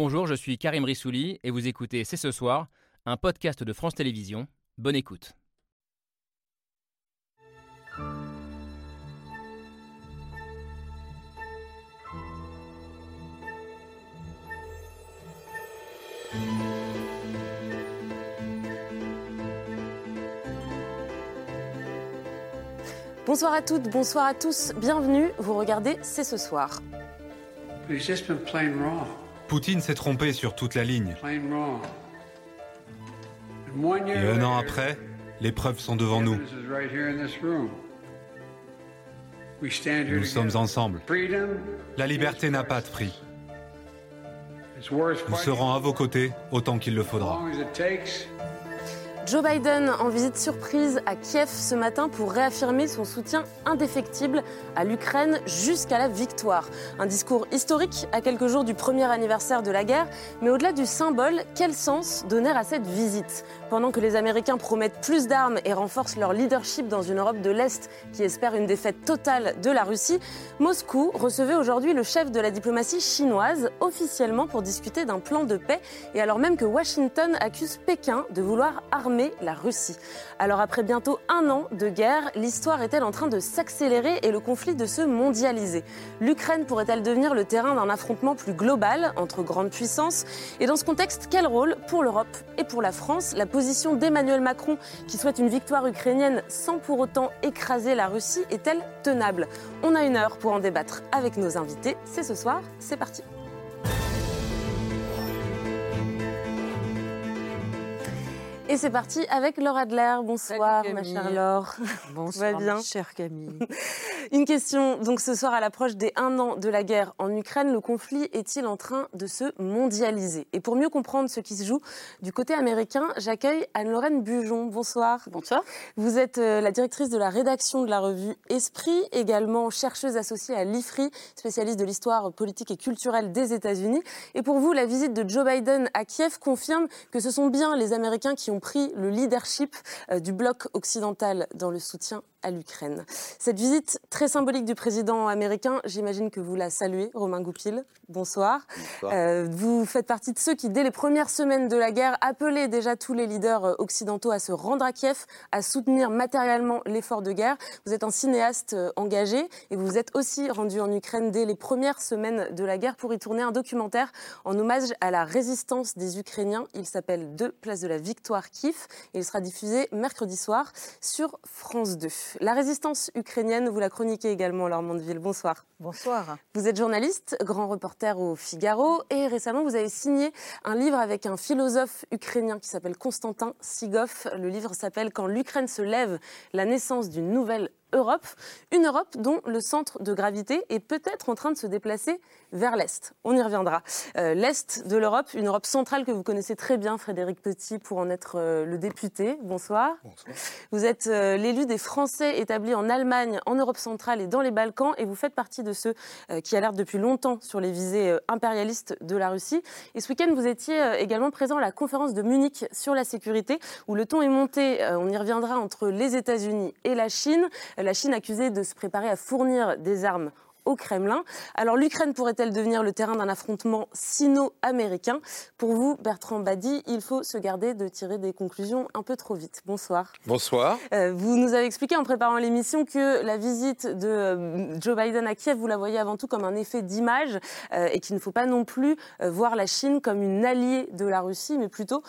Bonjour, je suis Karim Rissouli et vous écoutez C'est ce soir, un podcast de France Télévisions. Bonne écoute. Bonsoir à toutes, bonsoir à tous, bienvenue, vous regardez C'est ce soir. Poutine s'est trompé sur toute la ligne. Et un an après, les preuves sont devant nous. Nous sommes ensemble. La liberté n'a pas de prix. Nous serons à vos côtés autant qu'il le faudra. Joe Biden en visite surprise à Kiev ce matin pour réaffirmer son soutien indéfectible à l'Ukraine jusqu'à la victoire. Un discours historique à quelques jours du premier anniversaire de la guerre, mais au-delà du symbole, quel sens donner à cette visite? Pendant que les Américains promettent plus d'armes et renforcent leur leadership dans une Europe de l'Est qui espère une défaite totale de la Russie, Moscou recevait aujourd'hui le chef de la diplomatie chinoise officiellement pour discuter d'un plan de paix et alors même que Washington accuse Pékin de vouloir armer la Russie. Alors après bientôt un an de guerre, l'histoire est-elle en train de s'accélérer et le conflit de se mondialiser? L'Ukraine pourrait-elle devenir le terrain d'un affrontement plus global entre grandes puissances? Et dans ce contexte, quel rôle pour l'Europe et pour la France? La position d'Emmanuel Macron, qui souhaite une victoire ukrainienne sans pour autant écraser la Russie, est-elle tenable? On a une heure pour en débattre avec nos invités. C'est ce soir, c'est parti. Et c'est parti avec Laura Adler. Bonsoir, ma chère Laure. Bonsoir, bien chère Camille. Une question. Donc, ce soir, à l'approche des un an de la guerre en Ukraine, le conflit est-il en train de se mondialiser? Et pour mieux comprendre ce qui se joue du côté américain, j'accueille Anne-Lorraine Bujon. Bonsoir. Bonsoir. Vous êtes euh, la directrice de la rédaction de la revue Esprit, également chercheuse associée à l'IFRI, spécialiste de l'histoire politique et culturelle des États-Unis. Et pour vous, la visite de Joe Biden à Kiev confirme que ce sont bien les Américains qui ont pris le leadership euh, du bloc occidental dans le soutien à l'Ukraine. Cette visite très symbolique du président américain, j'imagine que vous la saluez, Romain Goupil. Bonsoir. Euh, vous faites partie de ceux qui, dès les premières semaines de la guerre, appelaient déjà tous les leaders euh, occidentaux à se rendre à Kiev, à soutenir matériellement l'effort de guerre. Vous êtes un cinéaste euh, engagé et vous vous êtes aussi rendu en Ukraine dès les premières semaines de la guerre pour y tourner un documentaire en hommage à la résistance des Ukrainiens. Il s'appelle Deux places de la victoire Kiev et il sera diffusé mercredi soir sur France 2. La résistance ukrainienne, vous la chroniquez également, Laure Mondeville. Bonsoir. Bonsoir. Vous êtes journaliste, grand reporter au Figaro, et récemment vous avez signé un livre avec un philosophe ukrainien qui s'appelle Konstantin Sigov. Le livre s'appelle Quand l'Ukraine se lève, la naissance d'une nouvelle Europe, une Europe dont le centre de gravité est peut-être en train de se déplacer vers l'Est. On y reviendra. Euh, L'Est de l'Europe, une Europe centrale que vous connaissez très bien, Frédéric Petit, pour en être euh, le député. Bonsoir. Bonsoir. Vous êtes euh, l'élu des Français établis en Allemagne, en Europe centrale et dans les Balkans, et vous faites partie de ceux qui alertent depuis longtemps sur les visées impérialistes de la Russie. Et ce week-end, vous étiez également présent à la conférence de Munich sur la sécurité, où le ton est monté, on y reviendra, entre les États-Unis et la Chine la Chine accusée de se préparer à fournir des armes au Kremlin. Alors l'Ukraine pourrait-elle devenir le terrain d'un affrontement sino-américain? Pour vous, Bertrand Badi, il faut se garder de tirer des conclusions un peu trop vite. Bonsoir. Bonsoir. Euh, vous nous avez expliqué en préparant l'émission que la visite de euh, Joe Biden à Kiev, vous la voyez avant tout comme un effet d'image euh, et qu'il ne faut pas non plus voir la Chine comme une alliée de la Russie, mais plutôt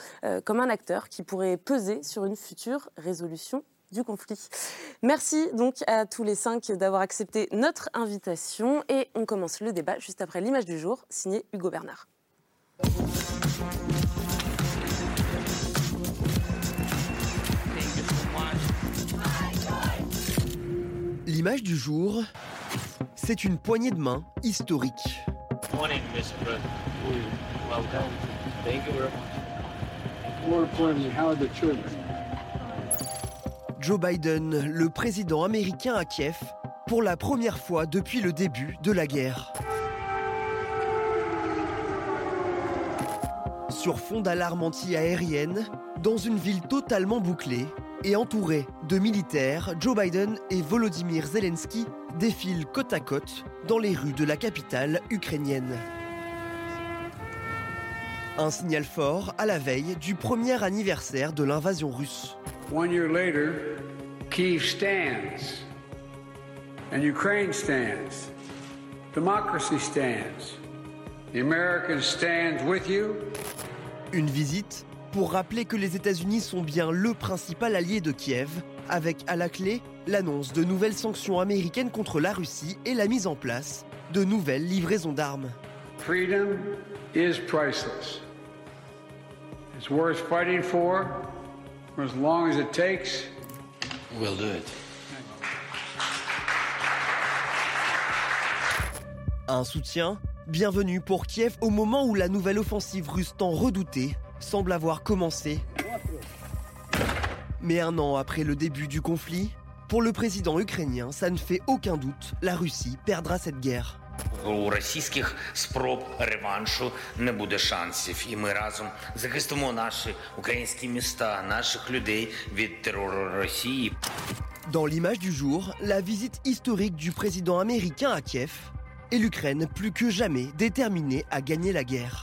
comme un acteur qui pourrait peser sur une future résolution du conflit. Merci donc à tous les cinq d'avoir accepté notre invitation et on commence le débat juste après l'image du jour signée Hugo Bernard. L'image du jour, c'est une poignée de main historique. More importantly, how are the children? Joe Biden, le président américain à Kiev, pour la première fois depuis le début de la guerre. Sur fond d'alarme anti-aérienne, dans une ville totalement bouclée et entourée de militaires, Joe Biden et Volodymyr Zelensky défilent côte à côte dans les rues de la capitale ukrainienne. Un signal fort à la veille du premier anniversaire de l'invasion russe. One year later, Kiev stands, and Ukraine stands. Democracy stands. The Americans stand with you. Une visite pour rappeler que les États-Unis sont bien le principal allié de Kiev, avec à la clé l'annonce de nouvelles sanctions américaines contre la Russie et la mise en place de nouvelles livraisons d'armes. Freedom is priceless. It's worth fighting for for as long as it takes. We'll do it. Un soutien bienvenu pour Kiev au moment où la nouvelle offensive russe tant redoutée semble avoir commencé. Mais un an après le début du conflit, pour le président ukrainien, ça ne fait aucun doute, la Russie perdra cette guerre. У російських спроб реваншу не буде шансів, і ми разом захистимо наші українські міста, наших людей від терору Росії. Dans l'image du jour, la visite historique du président américain à Kiev et l'Ukraine plus que jamais déterminée à gagner la guerre.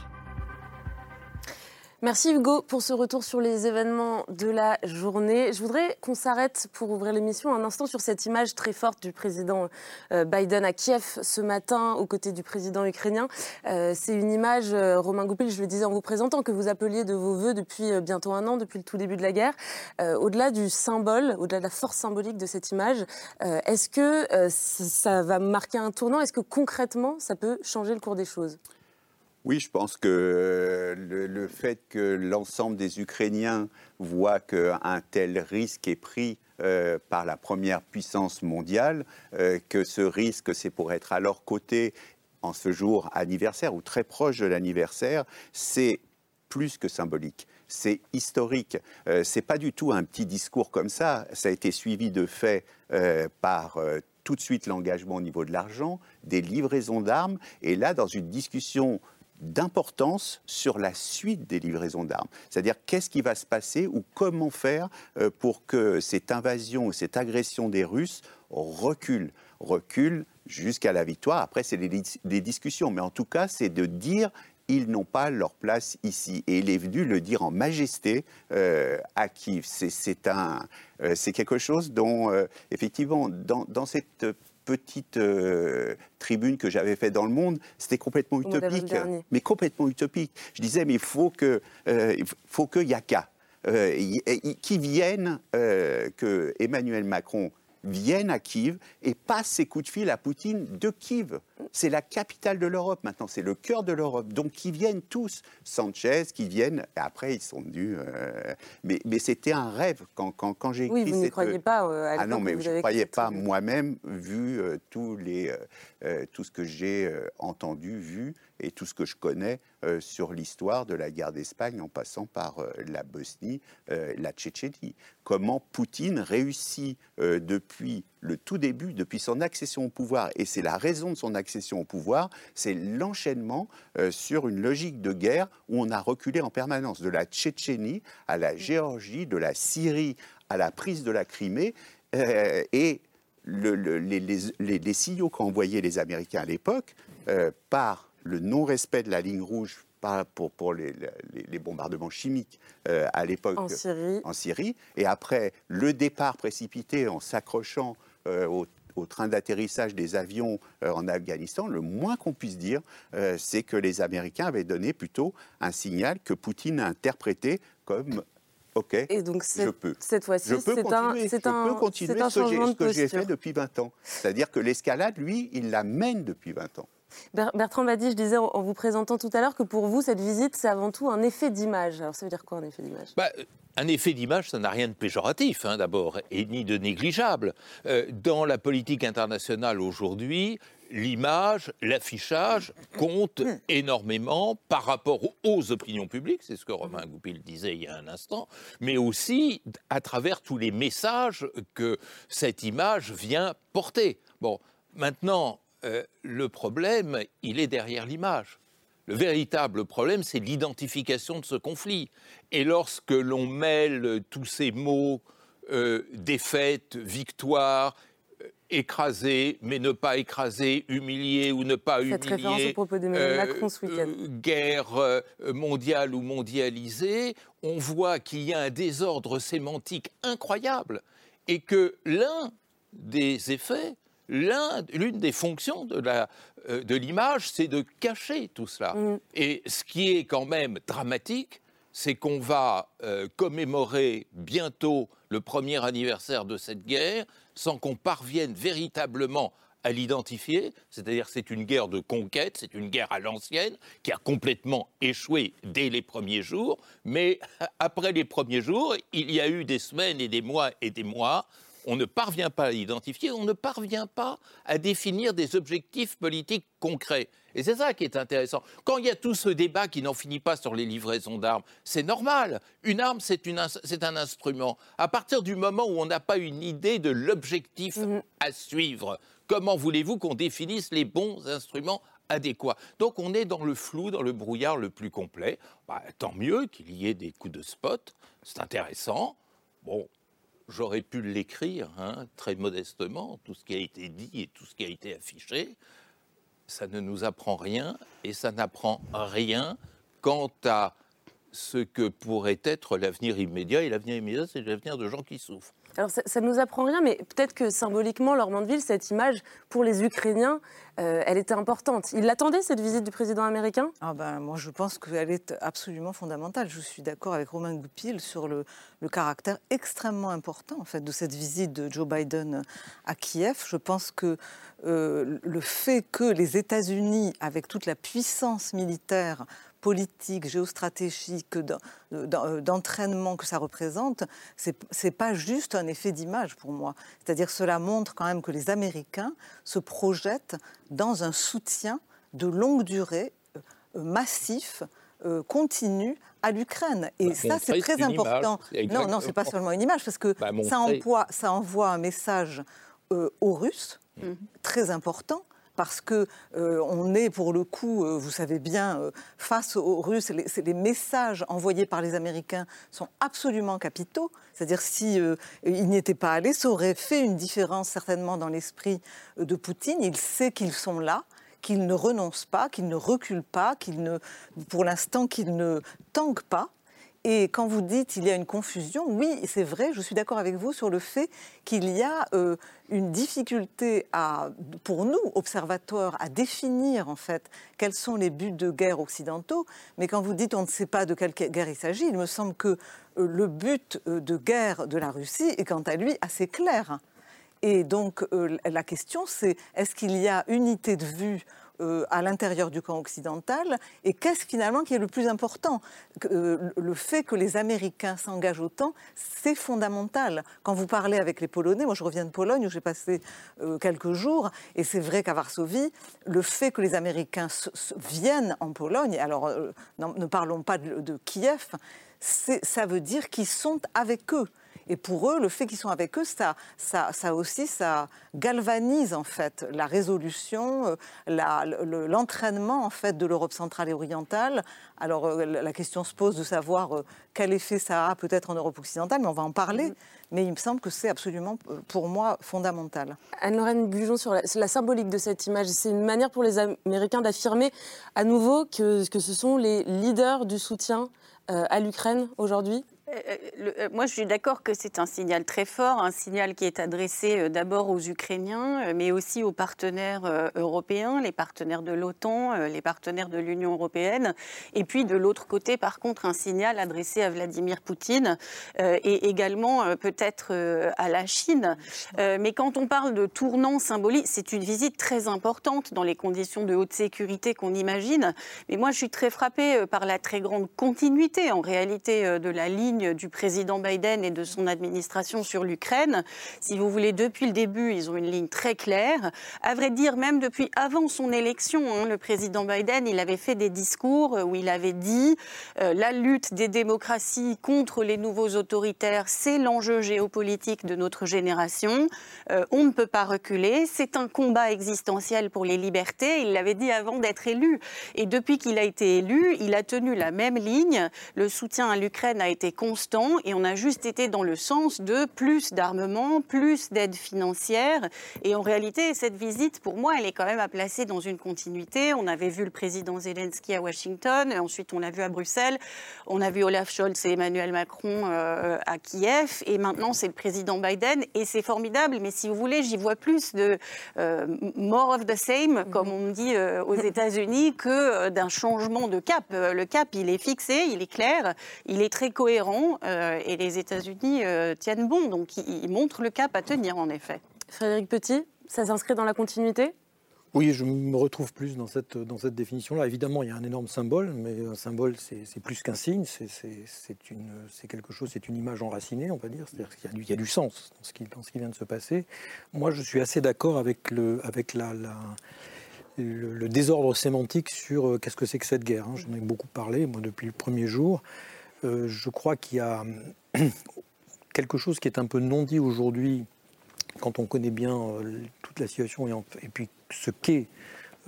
Merci Hugo pour ce retour sur les événements de la journée. Je voudrais qu'on s'arrête pour ouvrir l'émission un instant sur cette image très forte du président euh, Biden à Kiev ce matin aux côtés du président ukrainien. Euh, c'est une image, euh, Romain Goupil, je le disais en vous présentant, que vous appeliez de vos voeux depuis bientôt un an, depuis le tout début de la guerre. Au-delà du symbole, au-delà de la force symbolique de cette image, est-ce que ça va marquer un tournant? Est-ce que concrètement, ça peut changer le cours des choses? Oui, je pense que euh, le, fait que l'ensemble des Ukrainiens voient qu'un tel risque est pris euh, par la première puissance mondiale, euh, que ce risque, c'est pour être à leur côté en ce jour anniversaire ou très proche de l'anniversaire, c'est plus que symbolique. C'est historique. c'est pas du tout un petit discours comme ça. Ça a été suivi de fait par tout de suite l'engagement au niveau de l'argent, des livraisons d'armes, et là, dans une discussion d'importance sur la suite des livraisons d'armes. C'est-à-dire qu'est-ce qui va se passer ou comment faire euh, pour que cette invasion ou cette agression des Russes recule, recule jusqu'à la victoire? Après, c'est des, discussions, mais en tout cas, c'est de dire ils n'ont pas leur place ici. Et il est venu le dire en majesté euh, à Kiev. C'est euh, quelque chose dont, effectivement, dans cette petite euh, tribune que j'avais faite dans le monde, c'était complètement utopique. Mais complètement utopique. Je disais, mais il faut que, euh, faut que Yaka, euh, qui vienne, que Emmanuel Macron vienne à Kiev et passe ses coups de fil à Poutine de Kiev. C'est la capitale de l'Europe maintenant, c'est le cœur de l'Europe. Donc qui viennent tous, Sanchez, qui viennent, et après ils sont venus. Euh, mais, mais c'était un rêve quand, quand, quand j'ai écrit. Oui, vous ne croyez pas euh, à Ah non, mais je ne croyais pas moi-même, vu euh, tous les, tout ce que j'ai entendu, vu et tout ce que je connais euh, sur l'histoire de la guerre d'Espagne en passant par euh, la Bosnie, euh, la Tchétchénie. Comment Poutine réussit depuis le tout début, depuis son accession au pouvoir, et c'est la raison de son accession au pouvoir, c'est l'enchaînement sur une logique de guerre où on a reculé en permanence de la Tchétchénie à la Géorgie, de la Syrie à la prise de la Crimée, et le, les, les, les, signaux envoyés les Américains à l'époque par le non-respect de la ligne rouge pour, pour les, bombardements chimiques euh, à l'époque en, Syrie. et après le départ précipité en s'accrochant euh, au, train d'atterrissage des avions euh, en Afghanistan, le moins qu'on puisse dire, c'est que les Américains avaient donné plutôt un signal que Poutine a interprété comme OK, et donc je peux. Cette fois-ci, un, c'est un, continuer un ce que j'ai fait depuis 20 ans. C'est-à-dire que l'escalade, lui, il la mène depuis 20 ans. Bertrand Badi, je disais en vous présentant tout à l'heure que pour vous, cette visite, c'est avant tout un effet d'image. Alors ça veut dire quoi un effet d'image? Bah, un effet d'image, ça n'a rien de péjoratif, hein, d'abord, et ni de négligeable. Euh, dans la politique internationale aujourd'hui, l'image, l'affichage comptent énormément par rapport aux opinions publiques, c'est ce que Romain Goupil disait il y a un instant, mais aussi à travers tous les messages que cette image vient porter. Bon, maintenant, euh, le problème, il est derrière l'image. Le véritable problème, c'est l'identification de ce conflit. Et lorsque l'on mêle tous ces mots, euh, défaite, victoire, euh, écraser, mais ne pas écraser, humilier ou ne pas Cette humilier. référence au propos d'Emmanuel euh, Macron ce week-end. guerre mondiale ou mondialisée, on voit qu'il y a un désordre sémantique incroyable et que l'un des effets, l'une des fonctions de euh, de l'image, c'est de cacher tout cela. Mm. Et ce qui est quand même dramatique, c'est qu'on va euh, commémorer bientôt le premier anniversaire de cette guerre sans qu'on parvienne véritablement à l'identifier, c'est-à-dire c'est une guerre de conquête, c'est une guerre à l'ancienne qui a complètement échoué dès les premiers jours, mais après les premiers jours, il y a eu des semaines et des mois et des mois on ne parvient pas à l'identifier, on ne parvient pas à définir des objectifs politiques concrets. Et c'est ça qui est intéressant. Quand il y a tout ce débat qui n'en finit pas sur les livraisons d'armes, c'est normal. Une arme, c'est une ins- c'est un instrument. À partir du moment où on n'a pas une idée de l'objectif à suivre, comment voulez-vous qu'on définisse les bons instruments adéquats? Donc on est dans le flou, dans le brouillard le plus complet. Bah, tant mieux qu'il y ait des coups de spot, c'est intéressant. Bon, j'aurais pu l'écrire hein, très modestement, tout ce qui a été dit et tout ce qui a été affiché. Ça ne nous apprend rien et ça n'apprend rien quant à ce que pourrait être l'avenir immédiat. Et l'avenir immédiat, c'est l'avenir de gens qui souffrent. Alors ça, ne nous apprend rien, mais peut-être que symboliquement, Laure Mandeville, cette image, pour les Ukrainiens, euh, elle était importante. Ils l'attendaient, cette visite du président américain? Ah ben, moi, je pense qu'elle est absolument fondamentale. Je suis d'accord avec Romain Goupil sur le, le caractère extrêmement important en fait, de cette visite de Joe Biden à Kiev. Je pense que euh, le fait que les États-Unis, avec toute la puissance militaire, politique, géostratégique, d'en- d'entraînement que ça représente, c'est pas juste un effet d'image pour moi. C'est-à-dire cela montre quand même que les Américains se projettent dans un soutien de longue durée, euh, massif, euh, continu à l'Ukraine. Et Bah, ça, c'est c'est très une image. important. C'est Non, non, c'est pas seulement une image, parce que Bah, ça, envoie, ça envoie un message euh, aux Russes très important. Parce que euh, on est pour le coup, euh, vous savez bien, euh, face aux Russes, les, les messages envoyés par les Américains sont absolument capitaux. C'est-à-dire si ils n'y étaient pas allés, ça aurait fait une différence certainement dans l'esprit de Poutine. Il sait qu'ils sont là, qu'ils ne renoncent pas, qu'ils ne reculent pas, qu'ils ne, pour l'instant, qu'ils ne tanguent pas. Et quand vous dites il y a une confusion, oui, c'est vrai, je suis d'accord avec vous sur le fait qu'il y a euh, une difficulté pour nous, observateurs, à définir en fait quels sont les buts de guerre occidentaux. Mais quand vous dites on ne sait pas de quelle guerre il s'agit, il me semble que euh, le but euh, de guerre de la Russie est quant à lui assez clair. Et donc la question c'est est-ce qu'il y a unité de vue euh, à l'intérieur du camp occidental et qu'est-ce finalement qui est le plus important euh, Le fait que les Américains s'engagent autant, c'est fondamental. Quand vous parlez avec les Polonais, moi je reviens de Pologne où j'ai passé euh, quelques jours et c'est vrai qu'à Varsovie, le fait que les Américains viennent en Pologne, alors ne parlons pas de, Kiev, ça veut dire qu'ils sont avec eux. Et pour eux, le fait qu'ils sont avec eux, ça, ça, ça aussi, ça galvanise en fait la résolution, euh, l'entraînement en fait de l'Europe centrale et orientale. Alors euh, la question se pose de savoir euh, quel effet ça a peut-être en Europe occidentale, mais on va en parler. Mais il me semble que c'est absolument, pour moi, fondamental. Anne-Lorraine Bujon, sur la, symbolique de cette image, c'est une manière pour les Américains d'affirmer à nouveau que, que ce sont les leaders du soutien euh, à l'Ukraine aujourd'hui? Euh, le- euh, moi, je suis d'accord que c'est un signal très fort, un signal qui est adressé euh, d'abord aux Ukrainiens, euh, mais aussi aux partenaires euh, européens, les partenaires de l'OTAN, euh, les partenaires de l'Union européenne. Et puis, de l'autre côté, par contre, un signal adressé à Vladimir Poutine euh, et également euh, peut-être euh, à la Chine. Euh, mais quand on parle de tournant symbolique, c'est une visite très importante dans les conditions de haute sécurité qu'on imagine. Mais moi, je suis très frappée euh, par la très grande continuité, en réalité, euh, de la ligne du président Biden et de son administration sur l'Ukraine. Si vous voulez, depuis le début, ils ont une ligne très claire. À vrai dire, même depuis avant son élection, hein, le président Biden, il avait fait des discours où il avait dit euh, la lutte des démocraties contre les nouveaux autoritaires, c'est l'enjeu géopolitique de notre génération. Euh, on ne peut pas reculer. C'est un combat existentiel pour les libertés. Il l'avait dit avant d'être élu. Et depuis qu'il a été élu, il a tenu la même ligne. Le soutien à l'Ukraine a été et on a juste été dans le sens de plus d'armement, plus d'aide financière. Et en réalité, cette visite, pour moi, elle est quand même à placer dans une continuité. On avait vu le président Zelensky à Washington, ensuite on l'a vu à Bruxelles, on a vu Olaf Scholz et Emmanuel Macron euh, à Kiev, et maintenant c'est le président Biden, et c'est formidable. Mais si vous voulez, j'y vois plus de euh, more of the same, comme on me dit euh, aux États-Unis, que d'un changement de cap. Le cap, il est fixé, il est clair, il est très cohérent, et les États-Unis tiennent bon. Donc ils montrent le cap à tenir, en effet. Frédéric Petit, ça s'inscrit dans la continuité? Oui, je me retrouve plus dans cette, dans cette définition-là. Évidemment, il y a un énorme symbole, mais un symbole, c'est plus qu'un signe, c'est quelque chose, c'est une image enracinée, on va dire. C'est-à-dire qu'il y, y, a du sens dans ce, qui, dans ce qui vient de se passer. Moi, je suis assez d'accord avec, le, avec la, le, désordre sémantique sur euh, qu'est-ce que c'est que cette guerre. Hein. J'en ai beaucoup parlé, moi, depuis le premier jour. Euh, je crois qu'il y a quelque chose qui est un peu non dit aujourd'hui quand on connaît bien euh, toute la situation et, puis ce qu'est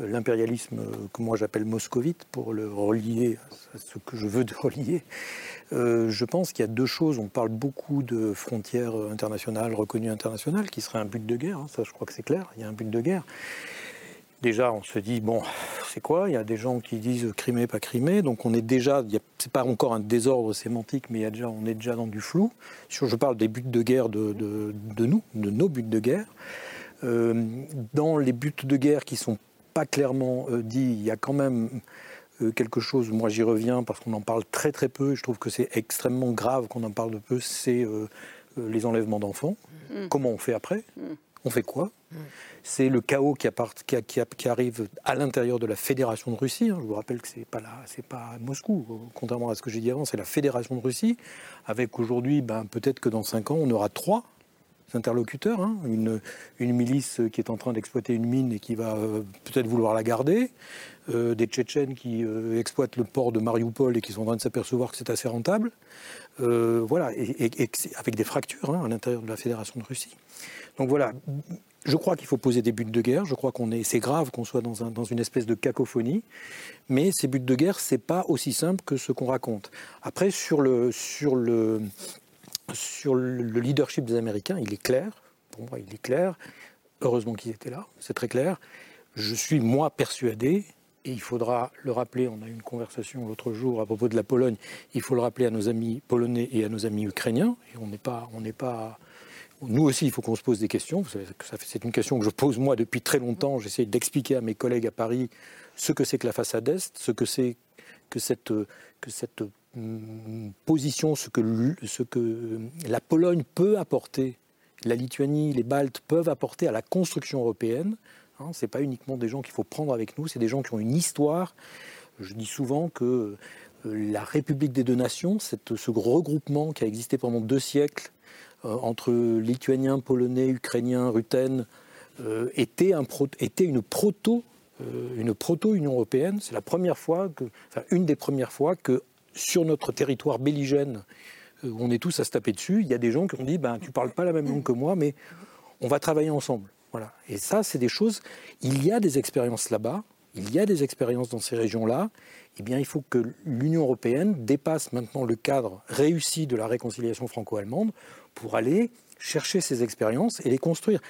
euh, l'impérialisme que moi j'appelle moscovite, pour le relier à ce que je veux de relier, je pense qu'il y a deux choses. On parle beaucoup de frontières internationales, reconnues internationales, qui serait un but de guerre, hein, ça je crois que c'est clair, il y a un but de guerre. Déjà, on se dit, bon, c'est quoi? Il y a des gens qui disent Crimée, pas Crimée, donc on est déjà, c'est pas encore un désordre sémantique, mais il y a déjà, on est déjà dans du flou. Je parle des buts de guerre de, de, nous, de nos buts de guerre. Euh, dans les buts de guerre qui sont pas clairement euh, dits, il y a quand même euh, quelque chose, moi j'y reviens parce qu'on en parle très très peu, je trouve que c'est extrêmement grave qu'on en parle de peu, c'est les enlèvements d'enfants. Mmh. Comment on fait après? Mmh. On fait quoi? C'est le chaos qui, arrive à l'intérieur de la Fédération de Russie. Hein. Je vous rappelle que ce n'est pas, Moscou, contrairement à ce que j'ai dit avant, c'est la Fédération de Russie, avec aujourd'hui, ben, peut-être que dans cinq ans, on aura trois interlocuteurs. Hein. Une, milice qui est en train d'exploiter une mine et qui va euh, peut-être vouloir la garder. Euh, des Tchétchènes qui euh, exploitent le port de Mariupol et qui sont en train de s'apercevoir que c'est assez rentable. voilà, avec des fractures hein, à l'intérieur de la Fédération de Russie. Donc voilà, je crois qu'il faut poser des buts de guerre. Je crois qu'on est, c'est grave qu'on soit dans, un, dans, une espèce de cacophonie. Mais ces buts de guerre, c'est pas aussi simple que ce qu'on raconte. Après, sur le leadership des Américains, il est clair. Pour moi, il est clair. Heureusement qu'ils étaient là. C'est très clair. Je suis moi persuadé. Et il faudra le rappeler, on a eu une conversation l'autre jour à propos de la Pologne, il faut le rappeler à nos amis polonais et à nos amis ukrainiens, et on n'est pas, on n'est pas nous aussi, il faut qu'on se pose des questions. C'est une question que je pose moi depuis très longtemps. J'essaie d'expliquer à mes collègues à Paris ce que c'est que la façade Est, ce que c'est que cette, que cette hum, position, ce que, ce que la Pologne peut apporter, la Lituanie, les Baltes peuvent apporter à la construction européenne. Hein, ce n'est pas uniquement des gens qu'il faut prendre avec nous, c'est des gens qui ont une histoire. Je dis souvent que euh, la République des deux nations, ce regroupement qui a existé pendant deux siècles, entre lituaniens, polonais, ukrainiens, rutènes, euh, était une proto euh, une proto-Union européenne. C'est la première fois, que, enfin, une des premières fois que sur notre territoire belligène, où on est tous à se taper dessus, il y a des gens qui ont dit ben, Tu parles pas la même langue que moi, mais on va travailler ensemble. Voilà. Et ça, c'est des choses. Il y a des expériences là-bas, il y a des expériences dans ces régions-là. Eh bien, il faut que l'Union européenne dépasse maintenant le cadre réussi de la réconciliation franco-allemande pour aller chercher ces expériences et les construire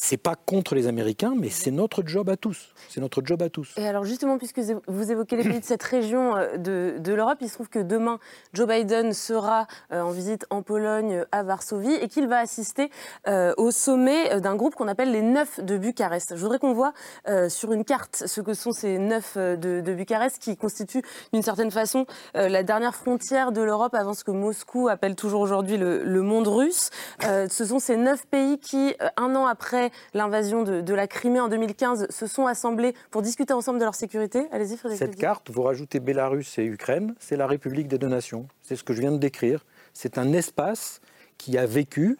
c'est pas contre les Américains, mais c'est notre job à tous. C'est notre job à tous. Et alors justement, puisque vous évoquez les pays de cette région euh, de, l'Europe, il se trouve que demain, Joe Biden sera euh, en visite en Pologne, à Varsovie, et qu'il va assister euh, au sommet d'un groupe qu'on appelle les Neuf de Bucarest. Je voudrais qu'on voit sur une carte ce que sont ces Neuf de, Bucarest, qui constituent d'une certaine façon la dernière frontière de l'Europe avant ce que Moscou appelle toujours aujourd'hui le, monde russe. ce sont ces neuf pays qui, un an après l'invasion de, la Crimée en 2015 se sont assemblés pour discuter ensemble de leur sécurité. Allez-y, Frédéric. Cette carte, vous rajoutez Bélarus et Ukraine, c'est la République des deux nations. C'est ce que je viens de décrire. C'est un espace qui a vécu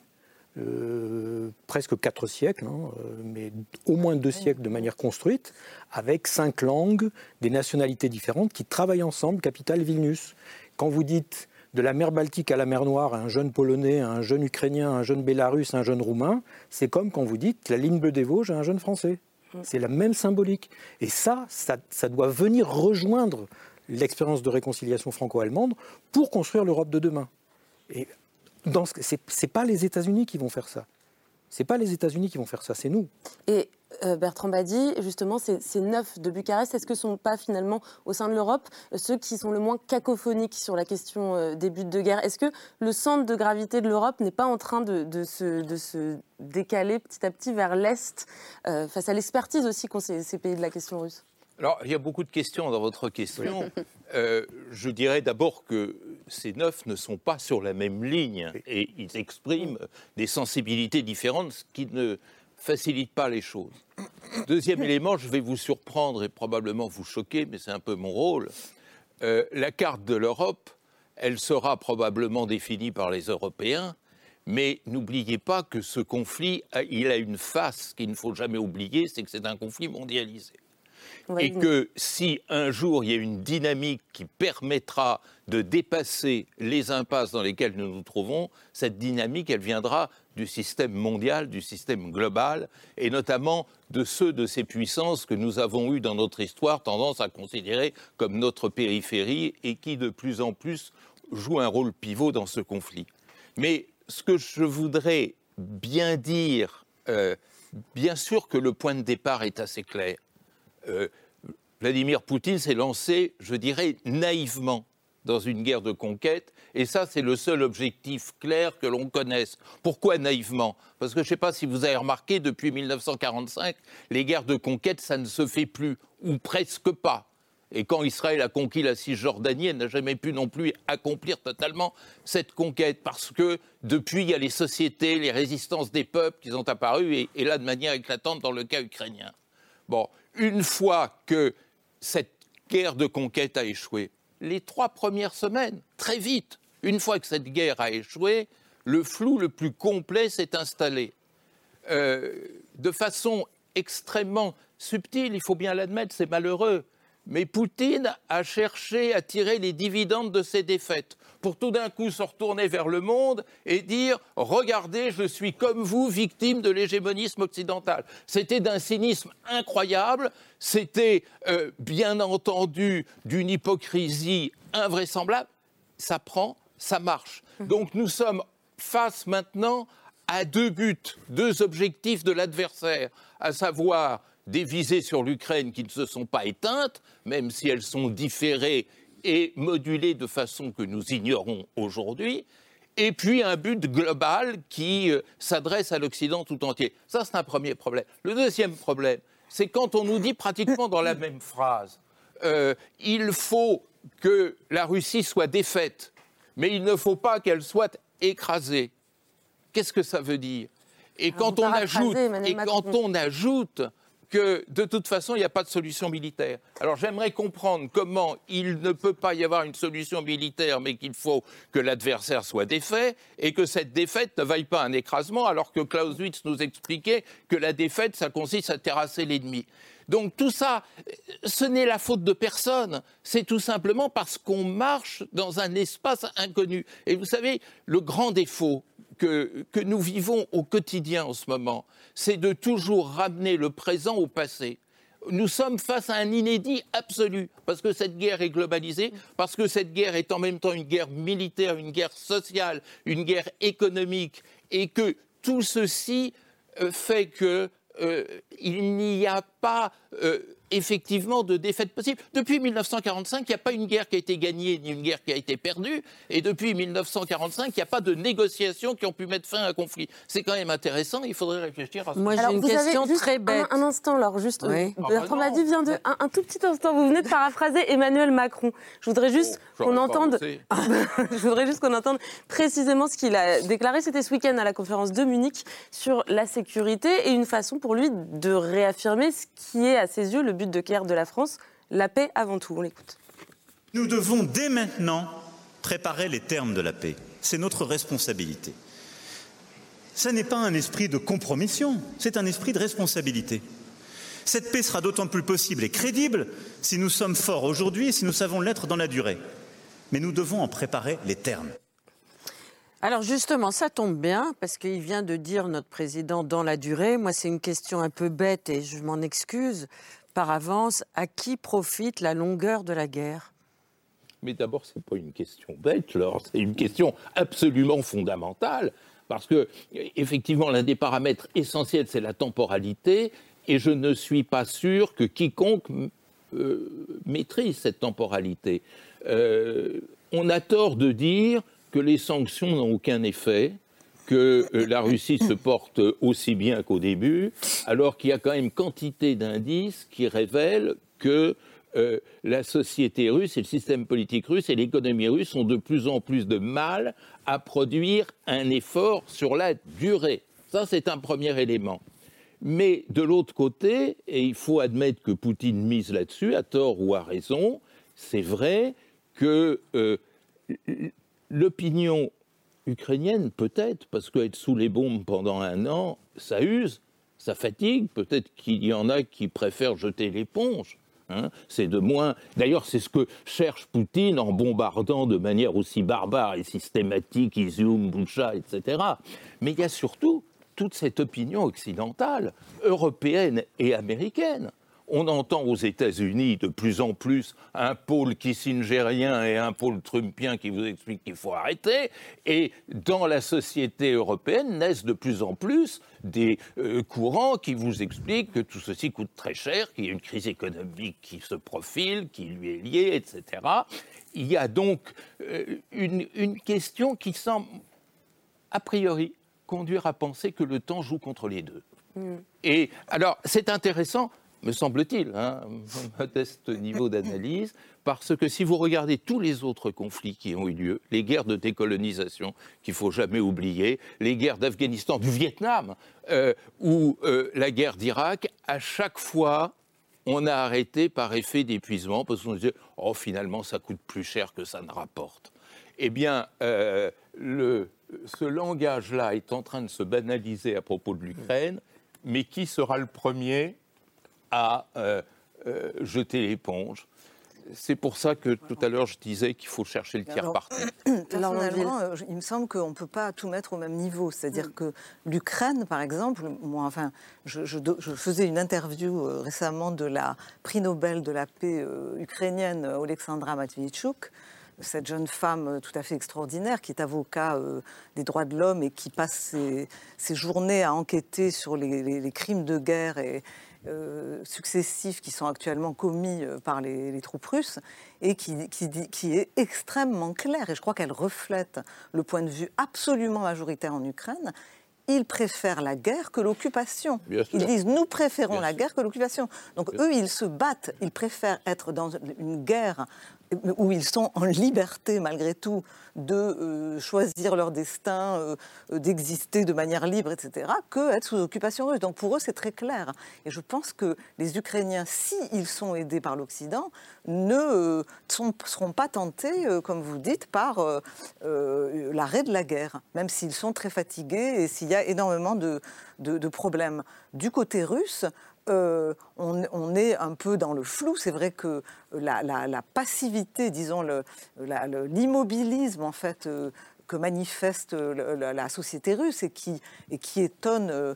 euh, presque quatre siècles, hein, euh, mais au moins deux siècles de manière construite, avec cinq langues, des nationalités différentes qui travaillent ensemble, capitale Vilnius. Quand vous dites de la mer Baltique à la mer Noire, un jeune Polonais, un jeune Ukrainien, un jeune Bélarus, un jeune Roumain, c'est comme quand vous dites la ligne bleue des Vosges à un jeune Français. C'est la même symbolique. Et ça, ça, doit venir rejoindre l'expérience de réconciliation franco-allemande pour construire l'Europe de demain. Et ce n'est pas les États-Unis qui vont faire ça. Ce n'est pas les États-Unis qui vont faire ça, c'est nous. Et euh, Bertrand Badi, justement, ces, neuf de Bucarest, est-ce que ce ne sont pas finalement, au sein de l'Europe, ceux qui sont le moins cacophoniques sur la question euh, des buts de guerre? Est-ce que le centre de gravité de l'Europe n'est pas en train de, se, décaler petit à petit vers l'Est, euh, face à l'expertise aussi qu'ont ces, pays de la question russe? Alors, il y a beaucoup de questions dans votre question. je dirais d'abord que ces neuf ne sont pas sur la même ligne et ils expriment des sensibilités différentes, ce qui ne facilite pas les choses. Deuxième élément, je vais vous surprendre et probablement vous choquer, mais c'est un peu mon rôle. Euh, la carte de l'Europe, elle sera probablement définie par les Européens, mais n'oubliez pas que ce conflit, il a une face qu'il ne faut jamais oublier, c'est que c'est un conflit mondialisé et que si un jour il y a une dynamique qui permettra de dépasser les impasses dans lesquelles nous nous trouvons, cette dynamique, elle viendra du système mondial, du système global, et notamment de ceux de ces puissances que nous avons eu dans notre histoire tendance à considérer comme notre périphérie et qui de plus en plus jouent un rôle pivot dans ce conflit. Mais ce que je voudrais bien dire, euh, bien sûr que le point de départ est assez clair. Euh, Vladimir Poutine s'est lancé, je dirais, naïvement dans une guerre de conquête, et ça, c'est le seul objectif clair que l'on connaisse. Pourquoi naïvement? Parce que je ne sais pas si vous avez remarqué, depuis 1945, les guerres de conquête, ça ne se fait plus, ou presque pas. Et quand Israël a conquis la Cisjordanie, elle n'a jamais pu non plus accomplir totalement cette conquête, parce que depuis, il y a les sociétés, les résistances des peuples qui sont apparues, et, et là, de manière éclatante dans le cas ukrainien. Bon, une fois que cette guerre de conquête a échoué, les trois premières semaines, très vite, une fois que cette guerre a échoué, le flou le plus complet s'est installé. Euh, de façon extrêmement subtile, il faut bien l'admettre, c'est malheureux, mais Poutine a cherché à tirer les dividendes de ses défaites pour tout d'un coup se retourner vers le monde et dire Regardez, je suis comme vous, victime de l'hégémonisme occidental. C'était d'un cynisme incroyable, c'était euh, bien entendu d'une hypocrisie invraisemblable. Ça prend, ça marche. Donc nous sommes face maintenant à deux buts, deux objectifs de l'adversaire, à savoir des visées sur l'Ukraine qui ne se sont pas éteintes, même si elles sont différées et modulées de façon que nous ignorons aujourd'hui, et puis un but global qui euh, s'adresse à l'Occident tout entier. Ça, c'est un premier problème. Le deuxième problème, c'est quand on nous dit pratiquement dans la même phrase, euh, il faut que la Russie soit défaite, mais il ne faut pas qu'elle soit écrasée. Qu'est-ce que ça veut dire? Et quand, on ajoute, et quand on ajoute que de toute façon, il n'y a pas de solution militaire. Alors j'aimerais comprendre comment il ne peut pas y avoir une solution militaire, mais qu'il faut que l'adversaire soit défait, et que cette défaite ne vaille pas un écrasement, alors que Clausewitz nous expliquait que la défaite, ça consiste à terrasser l'ennemi. Donc tout ça, ce n'est la faute de personne, c'est tout simplement parce qu'on marche dans un espace inconnu. Et vous savez, le grand défaut que, que nous vivons au quotidien en ce moment, c'est de toujours ramener le présent au passé. Nous sommes face à un inédit absolu, parce que cette guerre est globalisée, parce que cette guerre est en même temps une guerre militaire, une guerre sociale, une guerre économique, et que tout ceci euh, fait qu'il euh, n'y a pas euh, effectivement de défaite possible. Depuis 1945, il n'y a pas une guerre qui a été gagnée ni une guerre qui a été perdue. Et depuis 1945, il n'y a pas de négociations qui ont pu mettre fin à un conflit. C'est quand même intéressant. Il faudrait réfléchir à ça. Moi, j'ai une question très bête. Un, instant, alors, juste. Oui. Euh, ah, dit vient de. Un, tout petit instant. Vous venez de paraphraser Emmanuel Macron. Je voudrais juste oh, qu'on entende. je voudrais juste qu'on entende précisément ce qu'il a déclaré. C'était ce week-end à la conférence de Munich sur la sécurité et une façon pour lui de réaffirmer ce qui est, à ses yeux, le but de guerre de la France, la paix avant tout. On l'écoute. Nous devons dès maintenant préparer les termes de la paix. C'est notre responsabilité. Ce n'est pas un esprit de compromission, c'est un esprit de responsabilité. Cette paix sera d'autant plus possible et crédible si nous sommes forts aujourd'hui et si nous savons l'être dans la durée. Mais nous devons en préparer les termes. Alors justement, ça tombe bien parce qu'il vient de dire notre président dans la durée. Moi, c'est une question un peu bête et je m'en excuse par avance. À qui profite la longueur de la guerre Mais d'abord, ce n'est pas une question bête, c'est une question absolument fondamentale, parce que, effectivement, l'un des paramètres essentiels, c'est la temporalité, et je ne suis pas sûr que quiconque euh, maîtrise cette temporalité. Euh, on a tort de dire que les sanctions n'ont aucun effet, que euh, la Russie se porte aussi bien qu'au début, alors qu'il y a quand même quantité d'indices qui révèlent que euh, la société russe et le système politique russe et l'économie russe ont de plus en plus de mal à produire un effort sur la durée. Ça, c'est un premier élément. Mais de l'autre côté, et il faut admettre que Poutine mise là-dessus, à tort ou à raison, c'est vrai que euh, l'opinion ukrainienne, peut-être, parce qu'être sous les bombes pendant un an, ça use, ça fatigue, peut-être qu'il y en a qui préfèrent jeter l'éponge. Hein. c'est de moins. D'ailleurs, c'est ce que cherche Poutine en bombardant de manière aussi barbare et systématique Izium, Boucha, etc. Mais il y a surtout toute cette opinion occidentale, européenne et américaine, on entend aux États-Unis de plus en plus un pôle kissingérien et un pôle trumpien qui vous expliquent qu'il faut arrêter. Et dans la société européenne naissent de plus en plus des euh, courants qui vous expliquent que tout ceci coûte très cher, qu'il y a une crise économique qui se profile, qui lui est liée, etc. Il y a donc euh, une, une question qui semble, a priori, conduire à penser que le temps joue contre les deux. Mm. Et alors, c'est intéressant me semble-t-il, hein, modeste niveau d'analyse, parce que si vous regardez tous les autres conflits qui ont eu lieu, les guerres de décolonisation qu'il faut jamais oublier, les guerres d'Afghanistan, du Vietnam euh, ou euh, la guerre d'Irak, à chaque fois, on a arrêté par effet d'épuisement parce qu'on disait oh finalement ça coûte plus cher que ça ne rapporte. Eh bien, euh, ce langage-là est en train de se banaliser à propos de l'Ukraine, mais qui sera le premier à euh, euh, jeter l'éponge. C'est pour ça que tout à l'heure je disais qu'il faut chercher le tiers parti. Personnellement, euh, il me semble qu'on ne peut pas tout mettre au même niveau. C'est-à-dire mm. que l'Ukraine, par exemple, moi, enfin, je, faisais une interview récemment de la prix Nobel de la paix ukrainienne, Alexandra Matvichuk, cette jeune femme tout à fait extraordinaire qui est avocat des droits de l'homme et qui passe ses, journées à enquêter sur les, les crimes de guerre et, euh, successifs qui sont actuellement commis euh, par les, troupes russes et qui, qui, est extrêmement clair. Et je crois qu'elle reflète le point de vue absolument majoritaire en Ukraine. Ils préfèrent la guerre que l'occupation. Ils disent nous préférons la guerre que l'occupation. Donc eux, ils se battent. Ils préfèrent être dans une guerre où ils sont en liberté malgré tout de euh, choisir leur destin, euh, d'exister de manière libre, etc., que être sous occupation russe. Donc pour eux, c'est très clair. Et je pense que les Ukrainiens, s'ils sont aidés par l'Occident, ne euh, seront pas tentés, comme vous dites, par l'arrêt de la guerre, même s'ils sont très fatigués et s'il y a énormément de problèmes. Du côté russe, euh, on, est un peu dans le flou. C'est vrai que la, passivité, disons, l'immobilisme, en fait, euh, que manifeste la, société russe et qui, et qui étonne euh,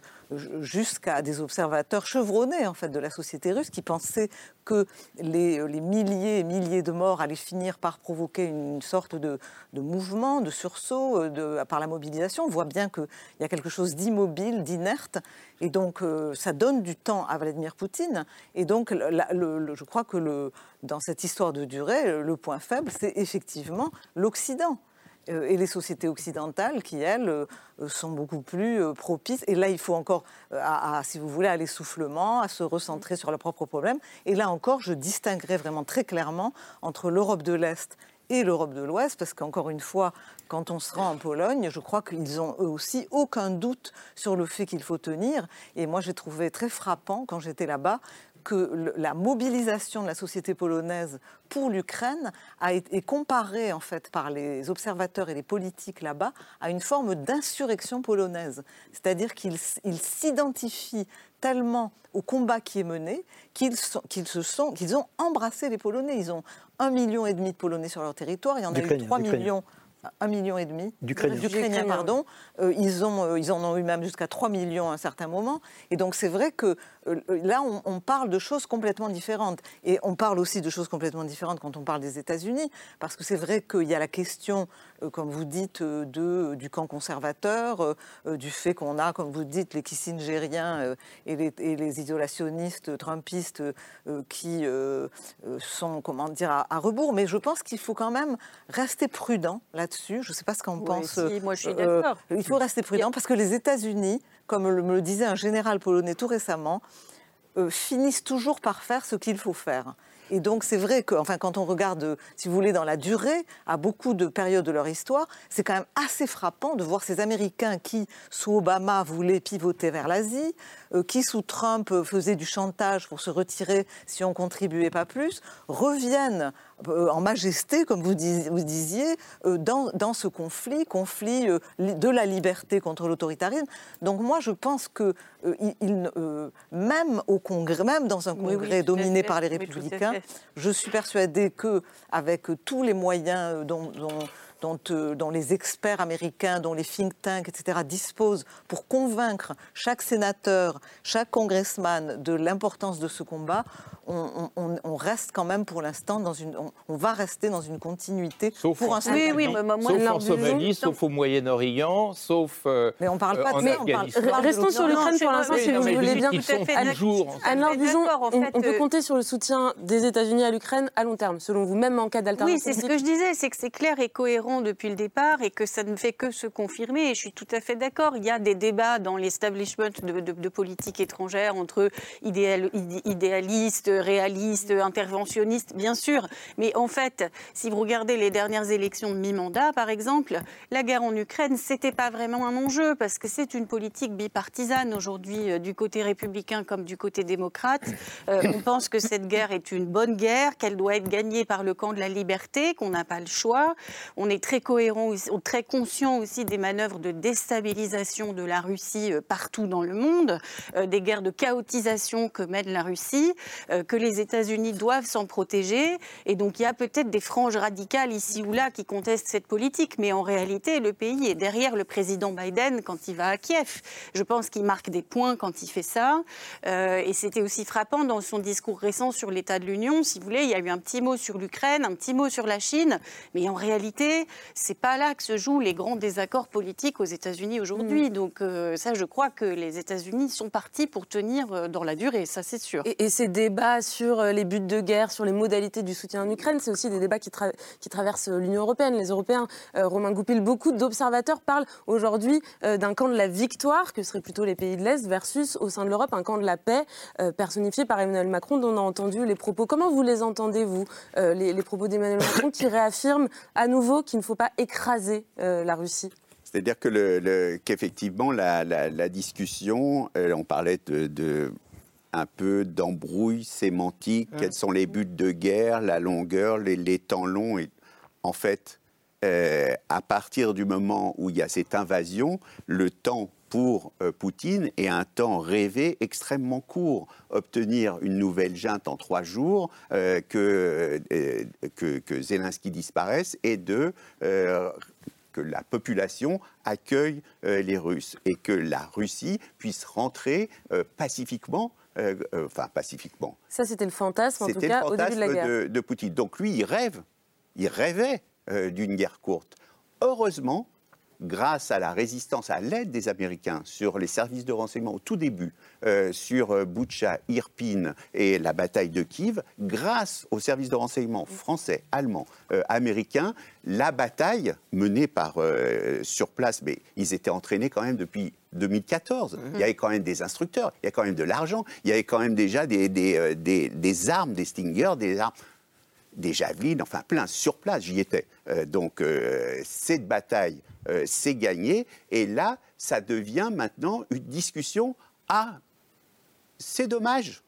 jusqu'à des observateurs chevronnés en fait de la société russe qui pensaient que les, milliers et milliers de morts allaient finir par provoquer une sorte de, mouvement, de sursaut euh, de, par la mobilisation. On voit bien qu'il y a quelque chose d'immobile, d'inerte, et donc euh, ça donne du temps à Vladimir Poutine. Et donc je crois que le, dans cette histoire de durée, le point faible, c'est effectivement l'Occident. Euh, et les sociétés occidentales qui, elles, euh, sont beaucoup plus euh, propices. Et là, il faut encore, si vous voulez, à l'essoufflement, à se recentrer sur leurs propres problèmes. Et là encore, je distinguerai vraiment très clairement entre l'Europe de l'Est et l'Europe de l'Ouest, parce qu'encore une fois, quand on se rend en Pologne, je crois qu'ils ont eux aussi aucun doute sur le fait qu'il faut tenir. Et moi, j'ai trouvé très frappant, quand j'étais là-bas, que la mobilisation de la société polonaise pour l'Ukraine a été comparée en fait par les observateurs et les politiques là-bas à une forme d'insurrection polonaise, c'est-à-dire qu'ils s'identifient tellement au combat qui est mené qu'ils se sont qu'ils ont embrassé les Polonais. Ils ont un million et demi de Polonais sur leur territoire. Il y en a eu 3 millions un million et demi d'Ukrainiens, pardon. ils, ont, ils en ont eu même jusqu'à 3 millions à un certain moment. Et donc c'est vrai que là, on, on, parle de choses complètement différentes. Et on parle aussi de choses complètement différentes quand on parle des États-Unis, parce que c'est vrai qu'il y a la question euh, comme vous dites, euh, de, du camp conservateur, euh, du fait qu'on a, comme vous dites, les kissingériens et les, et les isolationnistes trumpistes qui sont, comment dire, à, rebours. Mais je pense qu'il faut quand même rester prudent là-dessus. Je ne sais pas ce qu'on pense. moi, je suis d'accord. il faut rester prudent parce que les États-Unis, comme me le disait un général polonais tout récemment, finissent toujours par faire ce qu'il faut faire. Et donc c'est vrai que, enfin, quand on regarde, si vous voulez, dans la durée, à beaucoup de périodes de leur histoire, c'est quand même assez frappant de voir ces Américains qui, sous Obama, voulaient pivoter vers l'Asie, euh, qui, sous Trump, faisaient du chantage pour se retirer si on contribuait pas plus, reviennent euh, en majesté, comme vous, disiez, euh, dans, ce conflit, conflit de la liberté contre l'autoritarisme. Donc moi, je pense que même au Congrès, même dans un Congrès dominé par les républicains, je suis persuadée que avec tous les moyens dont euh, dont, les experts américains, dont les think tanks, etc., disposent pour convaincre chaque sénateur, chaque congressman de l'importance de ce combat, on, reste quand même pour l'instant dans une, on, va rester dans une continuité sauf pour un oui, oui, sauf en Somalie, sauf au Moyen-Orient, sauf. Euh, mais on parle pas de euh, ça. restons sur l'Ukraine pour l'instant, si vous voulez bien. Alors, disons, on, peut compter sur le soutien des États-Unis à l'Ukraine à long terme, selon vous, même en cas d'alternative. Oui, c'est ce que je disais, c'est que c'est clair et cohérent depuis le départ et que ça ne fait que se confirmer. Et je suis tout à fait d'accord. Il y a des débats dans l'establishment de, politique étrangère entre idéalistes, réalistes, interventionnistes, bien sûr. Mais en fait, si vous regardez les dernières élections de mi-mandat, par exemple, la guerre en Ukraine, c'était pas vraiment un enjeu parce que c'est une politique bipartisane aujourd'hui euh, du côté républicain comme du côté démocrate. Euh, on pense que cette guerre est une bonne guerre, qu'elle doit être gagnée par le camp de la liberté, qu'on n'a pas le choix. On est très cohérent, très conscient aussi des manœuvres de déstabilisation de la Russie euh, partout dans le monde, euh, des guerres de chaotisation que mène la Russie, euh, que les États-Unis doivent s'en protéger. Et donc il y a peut-être des franges radicales ici ou là qui contestent cette politique, mais en réalité, le pays est derrière le président Biden quand il va à Kiev. Je pense qu'il marque des points quand il fait ça. et c'était aussi frappant dans son discours récent sur l'état de l'Union. Si vous voulez, il y a eu un petit mot sur l'Ukraine, un petit mot sur la Chine, mais en réalité, c'est pas là que se jouent les grands désaccords politiques aux États-Unis aujourd'hui. Mm. Donc euh, ça, je crois que les États-Unis sont partis pour tenir euh, dans la durée, ça c'est sûr. Et, ces débats sur euh, les buts de guerre, sur les modalités du soutien en Ukraine, c'est aussi des débats qui, qui traversent l'Union européenne. Les Européens, Romain Goupil, beaucoup d'observateurs parlent aujourd'hui d'un camp de la victoire, que seraient plutôt les pays de l'Est, versus au sein de l'Europe un camp de la paix, personnifié par Emmanuel Macron, dont on a entendu les propos. Comment vous les entendez, vous, les, les propos d'Emmanuel Macron, qui réaffirment à nouveau qu'il ne faut pas écraser euh, la Russie C'est-à-dire que le, qu'effectivement, la, discussion, euh, on parlait de, un peu d'embrouille sémantique, quels sont les buts de guerre, la longueur, les, temps longs. Et, en fait, euh, à partir du moment où il y a cette invasion, le temps pour Poutine est un temps rêvé extrêmement court. Obtenir une nouvelle junte en trois jours, que, que, Zelensky disparaisse et de que la population accueille euh, les Russes et que la Russie puisse rentrer euh, pacifiquement euh, enfin pacifiquement. Ça, c'était le fantasme, en tout cas, au début de la guerre. De, de Poutine. Donc lui, il rêve, il rêvait d'une guerre courte. Heureusement, grâce à la résistance, à l'aide des Américains sur les services de renseignement au tout début, euh, sur euh, Butcha, Irpin et la bataille de Kiev, grâce aux services de renseignement français, allemands, euh, américains, la bataille menée par sur place, mais ils étaient entraînés quand même depuis 2014. Il y avait quand même des instructeurs, il y a quand même de l'argent, il y avait quand même déjà des, des, des armes, des Stingers, des armes des javelines, enfin plein sur place, j'y étais. donc cette bataille euh, c'est gagné. Et là, ça devient maintenant une discussion. Ah, c'est dommage.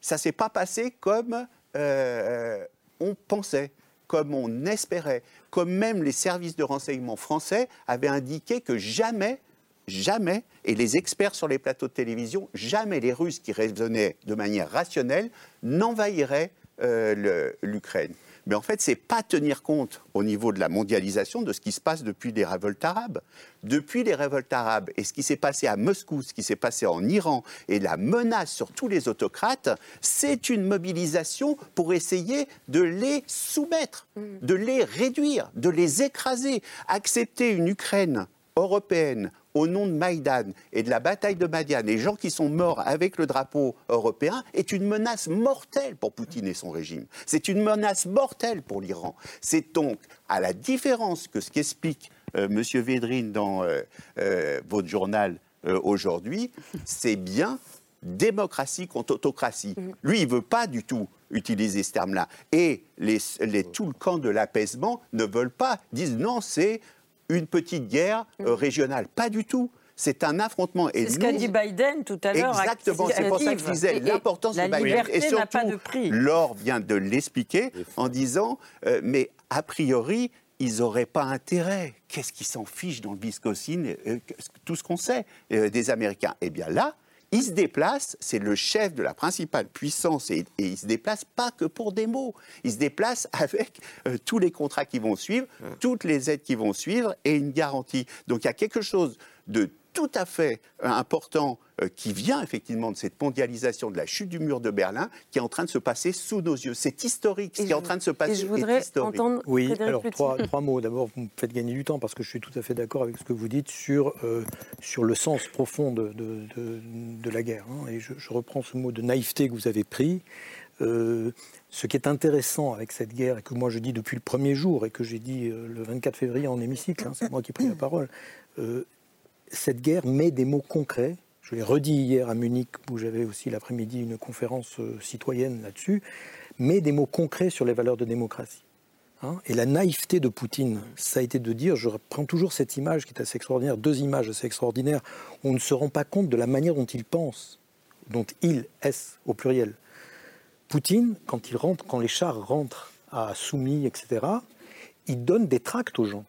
Ça s'est pas passé comme euh, on pensait, comme on espérait, comme même les services de renseignement français avaient indiqué que jamais, jamais, et les experts sur les plateaux de télévision, jamais les Russes qui raisonnaient de manière rationnelle n'envahiraient l'Ukraine. Mais en fait, c'est pas tenir compte au niveau de la mondialisation de ce qui se passe depuis les révoltes arabes. Depuis les révoltes arabes et ce qui s'est passé à Moscou, ce qui s'est passé en Iran et la menace sur tous les autocrates, c'est une mobilisation pour essayer de les soumettre, mm. de les réduire, de les écraser. Accepter une Ukraine européenne au nom de Maïdan et de la bataille de Madian, les gens qui sont morts avec le drapeau européen, est une menace mortelle pour Poutine et son régime. C'est une menace mortelle pour l'Iran. C'est donc, à la différence que ce qu'explique euh, M. Védrine dans euh, euh, votre journal aujourd'hui, c'est bien démocratie contre autocratie. Mm. Lui, il ne veut pas du tout utiliser ce terme-là. Et les, tout le camp de l'apaisement ne veulent pas, disent non, c'est une petite guerre euh, mm. régionale. Pas du tout. C'est un affrontement. C'est ce qu'a dit Biden tout à l'heure. Exactement, c'est pour ça que je disais l'importance de Biden. Et surtout, pas de prix. Laure vient de l'expliquer en disant, euh, mais a priori, ils n'auraient pas intérêt. Qu'est-ce qu'ils s'en fichent dans le Wisconsin, euh, tout ce qu'on sait des Américains? Eh bien là, il se déplace, c'est le chef de la principale puissance et, il il se déplace pas que pour des mots. Il se déplace avec euh, tous les contrats qui vont suivre, toutes les aides qui vont suivre et une garantie. Donc il y a quelque chose de tout à fait euh, important euh, qui vient effectivement de cette mondialisation, de la chute du mur de Berlin, qui est en train de se passer sous nos yeux. C'est historique. Ce qui est en train de se passer je voudrais Entendre oui, alors trois, trois, mots. D'abord, vous me faites gagner du temps parce que je suis tout à fait d'accord avec ce que vous dites sur, euh, sur le sens profond de, de, la guerre. Hein. Et je, reprends ce mot de naïveté que vous avez pris. ce qui est intéressant avec cette guerre, et que moi je dis depuis le premier jour, et que j'ai dit le 24 février en hémicycle, hein, c'est moi qui ai pris la parole, cette guerre met des mots concrets. Je l'ai redit hier à Munich, où j'avais aussi l'après-midi une conférence euh, citoyenne là-dessus, met des mots concrets sur les valeurs de démocratie. Hein. et la naïveté de Poutine, ça a été de dire, je reprends toujours cette image qui est assez extraordinaire, deux images assez extraordinaires, on ne se rend pas compte de la manière dont il pense, dont il, est au pluriel. Poutine, quand, il rentre, quand les chars rentrent à Soumy, etc., il donne des tracts aux gens,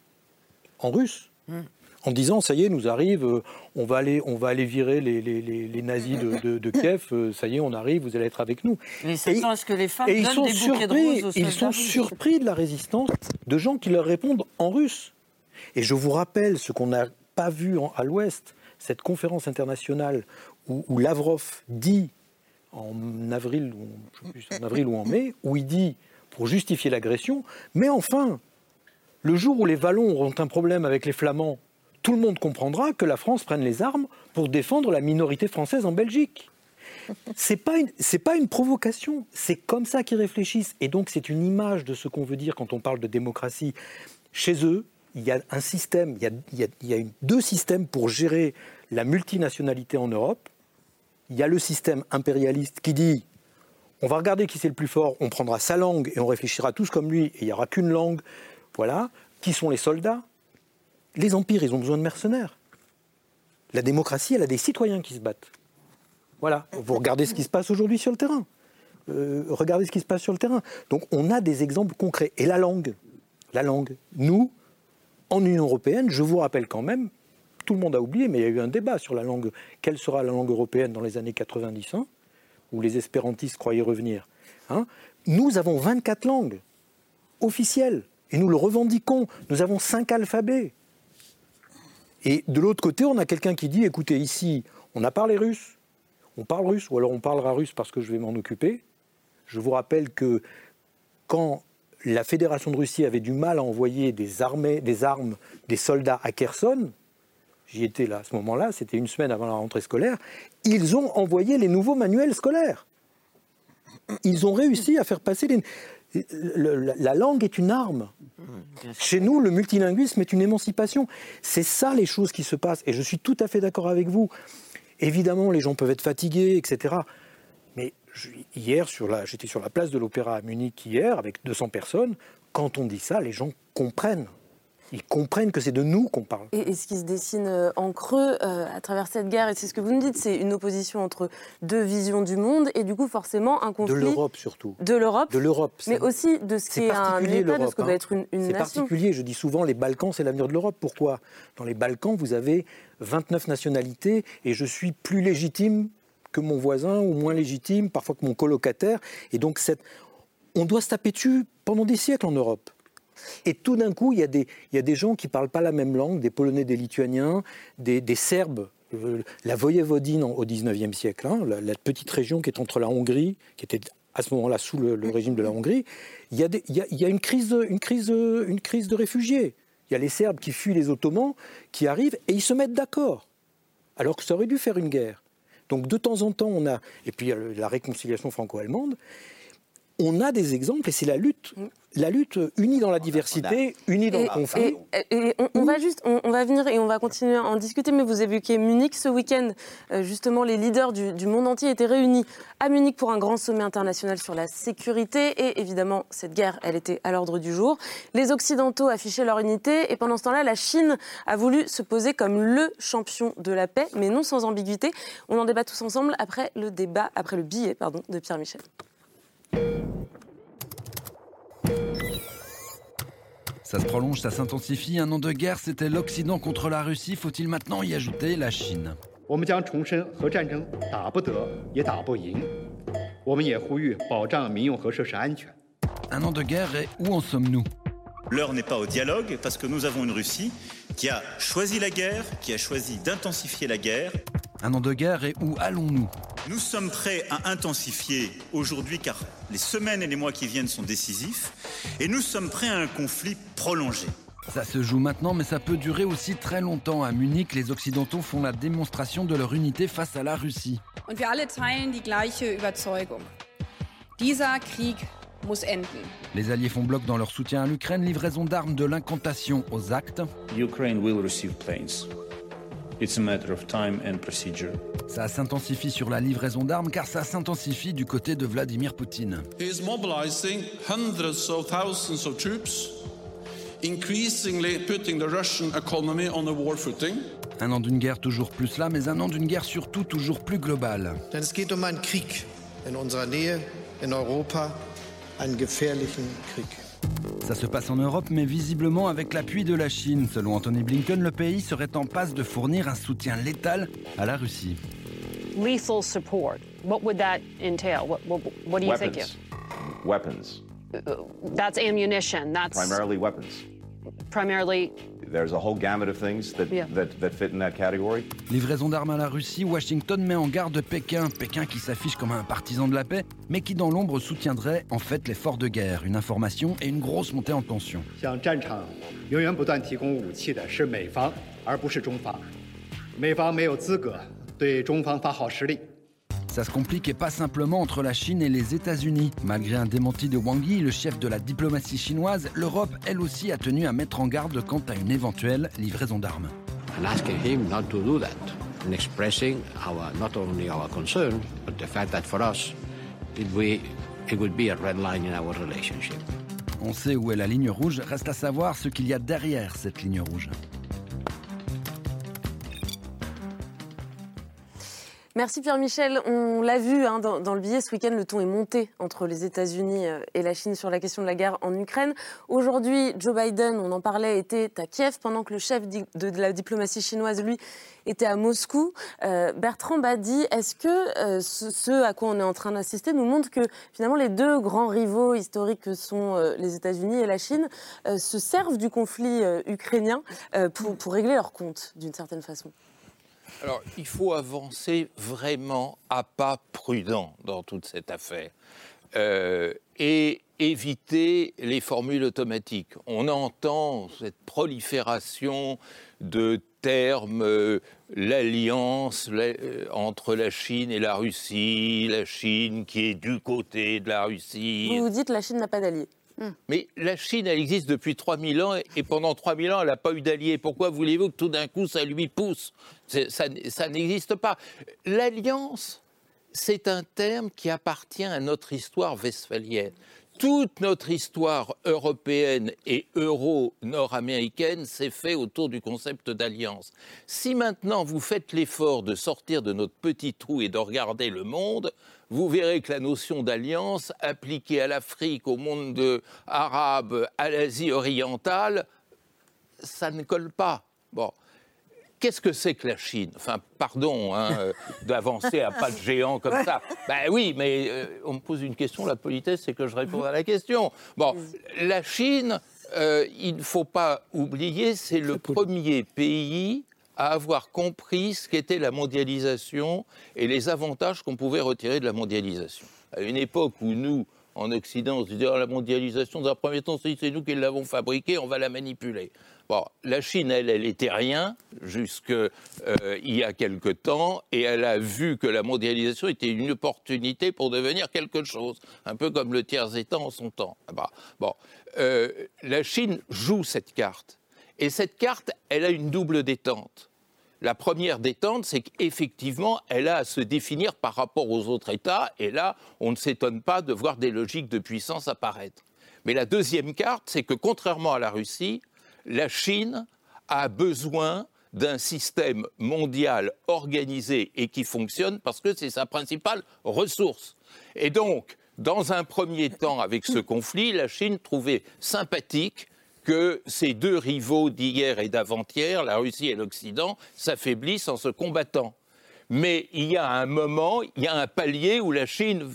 en russe. Hmm en disant ça y est, nous arrive, euh, on va aller, on va aller virer les, nazis de, Kiev, euh, ça y est, on arrive, vous allez être avec nous. Mais c'est ce que les femmes donnent ils sont des surpris, de Ils sont surpris de la résistance de gens qui leur répondent en russe. Et je vous rappelle ce qu'on n'a pas vu à l'Ouest, cette conférence internationale où, Lavrov dit en avril, en avril ou en mai, où il dit, pour justifier l'agression, mais enfin, le jour où les Wallons auront un problème avec les Flamands, tout le monde comprendra que la France prenne les armes pour défendre la minorité française en Belgique. C'est pas c'est pas une provocation. C'est comme ça qu'ils réfléchissent. Et donc c'est une image de ce qu'on veut dire quand on parle de démocratie. Chez eux, il y a un système, il y a, deux systèmes pour gérer la multinationalité en Europe. Il y a le système impérialiste qui dit on va regarder qui c'est le plus fort, on prendra sa langue et on réfléchira tous comme lui, et il n'y aura qu'une langue. Voilà. Qui sont les soldats? Les empires, ils ont besoin de mercenaires. La démocratie, elle a des citoyens qui se battent. Voilà. Vous regardez ce qui se passe aujourd'hui sur le terrain. Euh, regardez ce qui se passe sur le terrain. Donc on a des exemples concrets. Et la langue, la langue. Nous, en Union européenne, je vous rappelle quand même, tout le monde a oublié, mais il y a eu un débat sur la langue. Quelle sera la langue européenne dans les années 90, hein, où les espérantistes croyaient revenir hein. Nous avons 24 langues officielles, et nous le revendiquons. Nous avons 5 alphabets. Et de l'autre côté, on a quelqu'un qui dit, écoutez, ici, on a parlé russe, on parle russe, ou alors on parlera russe parce que je vais m'en occuper. Je vous rappelle que quand la Fédération de Russie avait du mal à envoyer des, armées, des armes, des soldats à Kherson, j'y étais là à ce moment-là, c'était une semaine avant la rentrée scolaire, ils ont envoyé les nouveaux manuels scolaires. Ils ont réussi à faire passer les la langue est une arme. Chez nous, le multilinguisme est une émancipation. C'est ça les choses qui se passent. Et je suis tout à fait d'accord avec vous. Évidemment, les gens peuvent être fatigués, etc. Mais hier, j'étais sur la place de l'Opéra à Munich hier avec 200 personnes. Quand on dit ça, les gens comprennent ils comprennent que c'est de nous qu'on parle. Et, ce qui se dessine euh, en creux euh, à travers cette guerre, et c'est ce que vous nous dites, c'est une opposition entre deux visions du monde et du coup forcément un conflit. De l'Europe surtout. De l'Europe. De l'Europe. Mais aussi de ce qui est un État, de ce que doit hein. être une, une nation. C'est particulier, je dis souvent les Balkans c'est l'avenir de l'Europe. Pourquoi? Dans les Balkans vous avez 29 nationalités et je suis plus légitime que mon voisin ou moins légitime, parfois que mon colocataire. Et donc cette, on doit se taper dessus pendant des siècles en Europe. Et tout d'un coup, il y, a des, il y, a des, gens qui ne parlent pas la même langue, des Polonais, des Lituaniens, des, des Serbes. La Voyevodine au XIXe siècle, hein, la, petite région qui est entre la Hongrie, qui était à ce moment-là sous le, régime de la Hongrie, il y a, il y a, il y a une, crise, une, crise, une crise de réfugiés. Il y a les Serbes qui fuient les Ottomans, qui arrivent et ils se mettent d'accord, alors que ça aurait dû faire une guerre. Donc de temps en temps, on a, et puis la réconciliation franco-allemande, on a des exemples et c'est la lutte mm la lutte unie dans la diversité, unie dans le conflit. Et, on, va juste, on, va venir et on va continuer à en discuter, mais vous évoquez Munich ce week-end. Euh, justement, les leaders du, monde entier étaient réunis à Munich pour un grand sommet international sur la sécurité. Et évidemment, cette guerre, elle était à l'ordre du jour. Les Occidentaux affichaient leur unité et pendant ce temps-là, la Chine a voulu se poser comme le champion de la paix, mais non sans ambiguïté. On en débat tous ensemble après le débat, après le billet, pardon, de Pierre Michel. Ça se prolonge, ça s'intensifie. Un an de guerre, c'était l'Occident contre la Russie. Faut-il maintenant y ajouter la Chine? Un an de guerre et où en sommes-nous? L'heure n'est pas au dialogue parce que nous avons une Russie qui a choisi la guerre, qui a choisi d'intensifier la guerre. Un an de guerre et où allons-nous? Nous sommes prêts à intensifier aujourd'hui car les semaines et les mois qui viennent sont décisifs et nous sommes prêts à un conflit prolongé. Ça se joue maintenant, mais ça peut durer aussi très longtemps. À Munich, les Occidentaux font la démonstration de leur unité face à la Russie. Und wir alle teilen die gleiche Überzeugung. Dieser Krieg muss enden. Les Alliés font bloc dans leur soutien à l'Ukraine, livraison d'armes de l'incantation aux actes. Ukraine will receive planes. It's a matter of time and procedure. Ça s'intensifie sur la livraison d'armes car ça s'intensifie du côté de Vladimir Poutine. He is mobilizing hundreds of thousands of troops, increasingly putting the Russian economy on a war footing. Un an d'une guerre toujours plus là, mais un an d'une guerre surtout toujours plus globale. Denn es geht um einen Krieg in unserer Nähe, in Europa, einen gefährlichen Krieg. Ça se passe en Europe, mais visiblement avec l'appui de la Chine. Selon Anthony Blinken, le pays serait en passe de fournir un soutien létal à la Russie. Lethal support. What would that entail? What, what, what do you weapons. think? Weapons. Uh, that's ammunition. That's primarily weapons. Primarily There's a whole gamut of things that, that, that fit in that category. Livraison d'armes à la Russie, Washington met en garde Pékin. Pékin qui s'affiche comme un partisan de la paix, mais qui dans l'ombre soutiendrait en fait l'effort de guerre. Une information et une grosse montée en tension. Ça se complique et pas simplement entre la Chine et les États-Unis. Malgré un démenti de Wang Yi, le chef de la diplomatie chinoise, l'Europe, elle aussi, a tenu à mettre en garde quant à une éventuelle livraison d'armes. On sait où est la ligne rouge, reste à savoir ce qu'il y a derrière cette ligne rouge. Merci Pierre-Michel. On l'a vu hein, dans, le billet ce week-end, le ton est monté entre les États-Unis euh, et la Chine sur la question de la guerre en Ukraine. Aujourd'hui, Joe Biden, on en parlait, était à Kiev pendant que le chef de la diplomatie chinoise, lui, était à Moscou. Euh, Bertrand Badi, est-ce que euh, ce, à quoi on est en train d'assister nous montre que finalement les deux grands rivaux historiques que sont les États-Unis et la Chine se servent du conflit ukrainien pour, pour régler leurs comptes d'une certaine façon? Alors, il faut avancer vraiment à pas prudent dans toute cette affaire euh, et éviter les formules automatiques. On entend cette prolifération de termes, euh, l'alliance euh, entre la Chine et la Russie, la Chine qui est du côté de la Russie. Vous vous dites la Chine n'a pas d'alliés Hmm. Mais la Chine, elle existe depuis 3000 ans et pendant 3000 ans, elle n'a pas eu d'alliés. Pourquoi voulez-vous que tout d'un coup, ça lui pousse? Ça, ça n'existe pas. L'alliance, c'est un terme qui appartient à notre histoire westphalienne. Toute notre histoire européenne et euro-nord-américaine s'est faite autour du concept d'alliance. Si maintenant vous faites l'effort de sortir de notre petit trou et de regarder le monde, vous verrez que la notion d'alliance appliquée à l'Afrique, au monde arabe, à l'Asie orientale, ça ne colle pas. Bon. Qu'est-ce que c'est que la Chine? Enfin, pardon hein, euh, d'avancer à pas de géant comme ça. Ben oui, mais euh, on me pose une question, la politesse, c'est que je réponds à la question. Bon, la Chine, euh, il ne faut pas oublier, c'est le premier pays à avoir compris ce qu'était la mondialisation et les avantages qu'on pouvait retirer de la mondialisation. À une époque où nous, en Occident, on se disait oh, la mondialisation, dans un premier temps, c'est nous qui l'avons fabriquée, on va la manipuler. Bon, la Chine, elle, elle était rien jusqu'il euh, y a quelque temps, et elle a vu que la mondialisation était une opportunité pour devenir quelque chose, un peu comme le tiers-État en son temps. Ah bah, bon, euh, la Chine joue cette carte, et cette carte, elle a une double détente. La première détente, c'est qu'effectivement, elle a à se définir par rapport aux autres États, et là, on ne s'étonne pas de voir des logiques de puissance apparaître. Mais la deuxième carte, c'est que contrairement à la Russie, la Chine a besoin d'un système mondial organisé et qui fonctionne parce que c'est sa principale ressource. Et donc, dans un premier temps, avec ce conflit, la Chine trouvait sympathique que ces deux rivaux d'hier et d'avant-hier, la Russie et l'Occident, s'affaiblissent en se combattant. Mais il y a un moment, il y a un palier où la Chine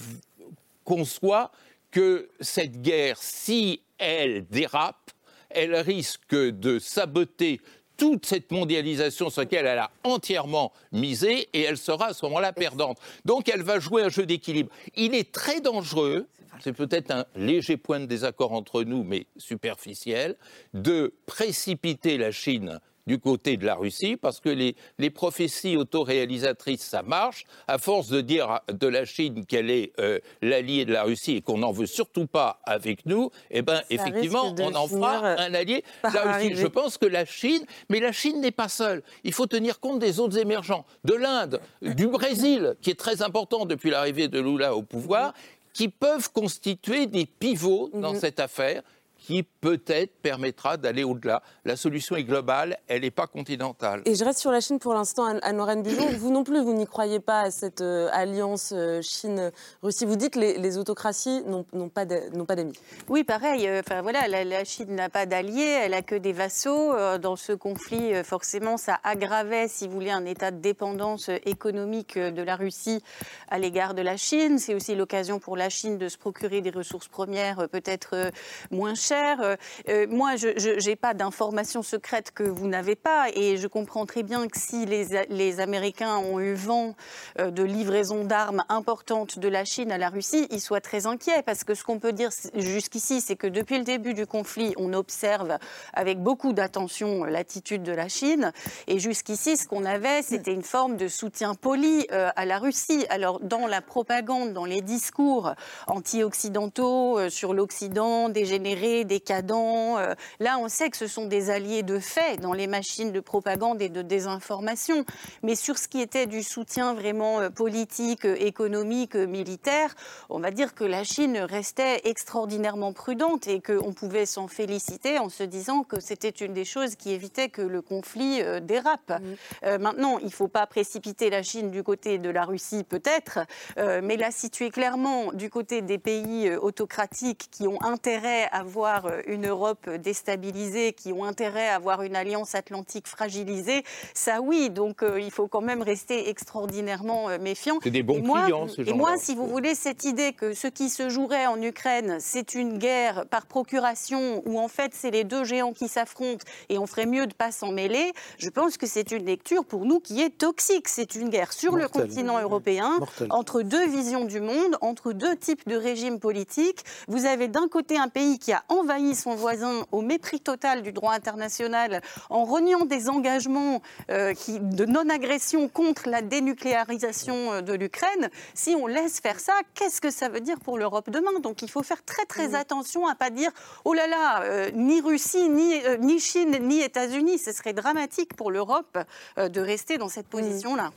conçoit que cette guerre, si elle dérape, elle risque de saboter toute cette mondialisation sur laquelle elle a entièrement misé et elle sera à ce moment-là perdante. Donc elle va jouer un jeu d'équilibre. Il est très dangereux, c'est peut-être un léger point de désaccord entre nous, mais superficiel, de précipiter la Chine du côté de la Russie, parce que les, les prophéties autoréalisatrices, ça marche. À force de dire de la Chine qu'elle est euh, l'allié de la Russie et qu'on n'en veut surtout pas avec nous, eh ben, effectivement, on en fera euh, un allié de la Russie. Je pense que la Chine, mais la Chine n'est pas seule. Il faut tenir compte des autres émergents, de l'Inde, du Brésil, qui est très important depuis l'arrivée de Lula au pouvoir, qui peuvent constituer des pivots dans mhm. cette affaire qui peut-être permettra d'aller au-delà. La solution est globale, elle n'est pas continentale. Et je reste sur la Chine pour l'instant, Anne-Lorraine Bijon. vous non plus, vous n'y croyez pas à cette euh, alliance euh, Chine-Russie. Vous dites que les, autocraties n'ont pas d'amis. Oui, pareil. Euh, enfin, voilà, la, Chine n'a pas d'alliés, elle n'a que des vassaux. Dans ce conflit, forcément, ça aggravait, si vous voulez, un état de dépendance économique de la Russie à l'égard de la Chine. C'est aussi l'occasion pour la Chine de se procurer des ressources premières peut-être moins chères euh, euh, moi, je n'ai pas d'informations secrètes que vous n'avez pas et je comprends très bien que si les, les Américains ont eu vent euh, de livraisons d'armes importantes de la Chine à la Russie, ils soient très inquiets parce que ce qu'on peut dire jusqu'ici, c'est que depuis le début du conflit, on observe avec beaucoup d'attention l'attitude de la Chine et jusqu'ici, ce qu'on avait, c'était une forme de soutien poli à la Russie. Alors, dans la propagande, dans les discours anti-occidentaux sur l'Occident dégénéré, décadents. Euh, là, on sait que ce sont des alliés de fait dans les machines de propagande et de désinformation. Mais sur ce qui était du soutien vraiment euh, politique, euh, économique, militaire, on va dire que la Chine restait extraordinairement prudente et qu'on pouvait s'en féliciter en se disant que c'était une des choses qui évitait que le conflit dérape. Mmh. maintenant, il ne faut pas précipiter la Chine du côté de la Russie, peut-être, mais la situer clairement du côté des pays autocratiques qui ont intérêt à voir euh, une Europe déstabilisée, qui ont intérêt à avoir une alliance atlantique fragilisée, ça oui. Donc euh, il faut quand même rester extraordinairement euh, méfiant. C'est des bons et moi, clients, ce Et moi, si vous voulez, cette idée que ce qui se jouerait en Ukraine, c'est une guerre par procuration, où en fait c'est les deux géants qui s'affrontent et on ferait mieux de ne pas s'en mêler, je pense que c'est une lecture pour nous qui est toxique. C'est une guerre sur le continent européen, entre deux visions du monde, entre deux types de régimes politiques. Vous avez d'un côté un pays qui a envahit son voisin au mépris total du droit international, en reniant des engagements euh, qui, de non-agression contre la dénucléarisation euh, de l'Ukraine, si on laisse faire ça, qu'est-ce que ça veut dire pour l'Europe demain? Donc il faut faire très très attention à pas dire oh là là, euh, ni Russie, ni, ni Chine, ni États-Unis. Ce serait dramatique pour l'Europe de rester dans cette position-là.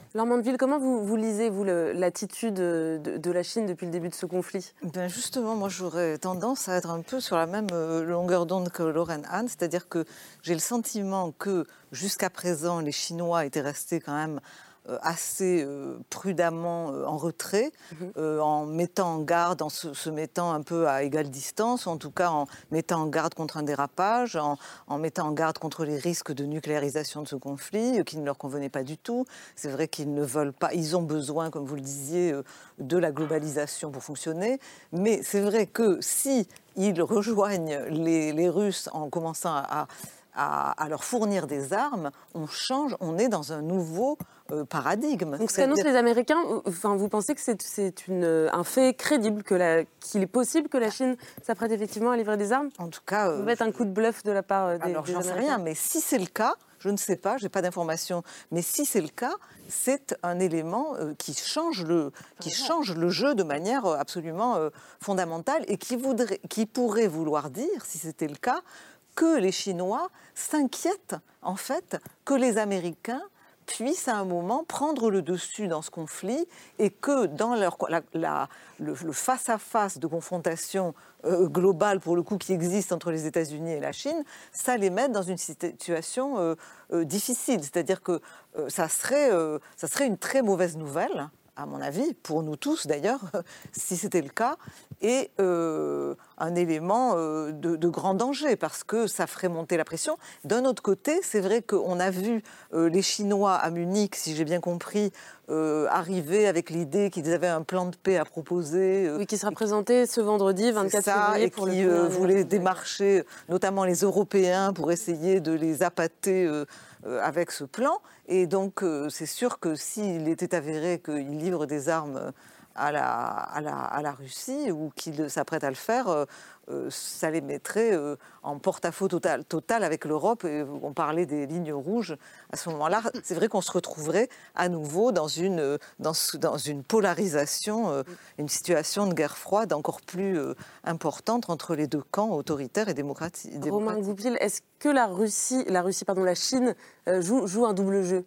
Ville, comment vous, vous lisez, vous, l'attitude de, de, la Chine depuis le début de ce conflit? Ben Justement, moi j'aurais tendance à être un peu sur la même longueur d'onde que Lorraine Anne, c'est-à-dire que j'ai le sentiment que jusqu'à présent, les Chinois étaient restés quand même euh, assez euh, prudemment euh, en retrait, mhm. en mettant en garde, en se, mettant un peu à égale distance, en tout cas en mettant en garde contre un dérapage, en, mettant en garde contre les risques de nucléarisation de ce conflit, qui ne leur convenait pas du tout. C'est vrai qu'ils ne veulent pas, ils ont besoin, comme vous le disiez, de la globalisation pour fonctionner, mais c'est vrai que si ils rejoignent les, Russes en commençant à, à, leur fournir des armes, on change, on est dans un nouveau euh, paradigme. Donc ce qu'annoncent les Américains, enfin, vous pensez que c'est un fait crédible, qu'il est possible que la Chine s'apprête effectivement à livrer des armes? En tout cas... Vous mettre un coup de bluff de la part euh, des, alors, j'en sais rien, mais si c'est le cas, je ne sais pas, je n'ai pas d'informations, mais si c'est le cas, c'est un élément euh, qui, change le, qui change le jeu de manière absolument fondamentale et qui, voudrait, qui pourrait vouloir dire, si c'était le cas, que les Chinois s'inquiètent en fait que les Américains puissent à un moment prendre le dessus dans ce conflit et que dans leur, le, face-à-face de confrontation euh, globale, pour le coup, qui existe entre les États-Unis et la Chine, ça les met dans une situation euh, euh, difficile. C'est-à-dire que ça, serait, ça serait une très mauvaise nouvelle à mon avis, pour nous tous d'ailleurs, si c'était le cas, et euh, un élément euh, de, grand danger parce que ça ferait monter la pression. D'un autre côté, c'est vrai qu'on a vu euh, les Chinois à Munich, si j'ai bien compris, arriver avec l'idée qu'ils avaient un plan de paix à proposer. oui, qui sera présenté ce vendredi 24 février. Et pour qui voulait démarcher notamment les Européens pour essayer de les appâter avec ce plan. Et donc, euh, c'est sûr que s'il était avéré qu'il livre des armes à la, à la, à la Russie ou qu'il s'apprête à le faire, euh, euh, ça les mettrait en porte-à-faux total, total avec l'Europe. On parlait des lignes rouges. À ce moment-là, c'est vrai qu'on se retrouverait à nouveau dans une, dans, dans une polarisation, une situation de guerre froide encore plus importante entre les deux camps autoritaires et démocratiques. Romain Goupil, est-ce que la Russie, la Russie, pardon, la Chine joue, joue un double jeu?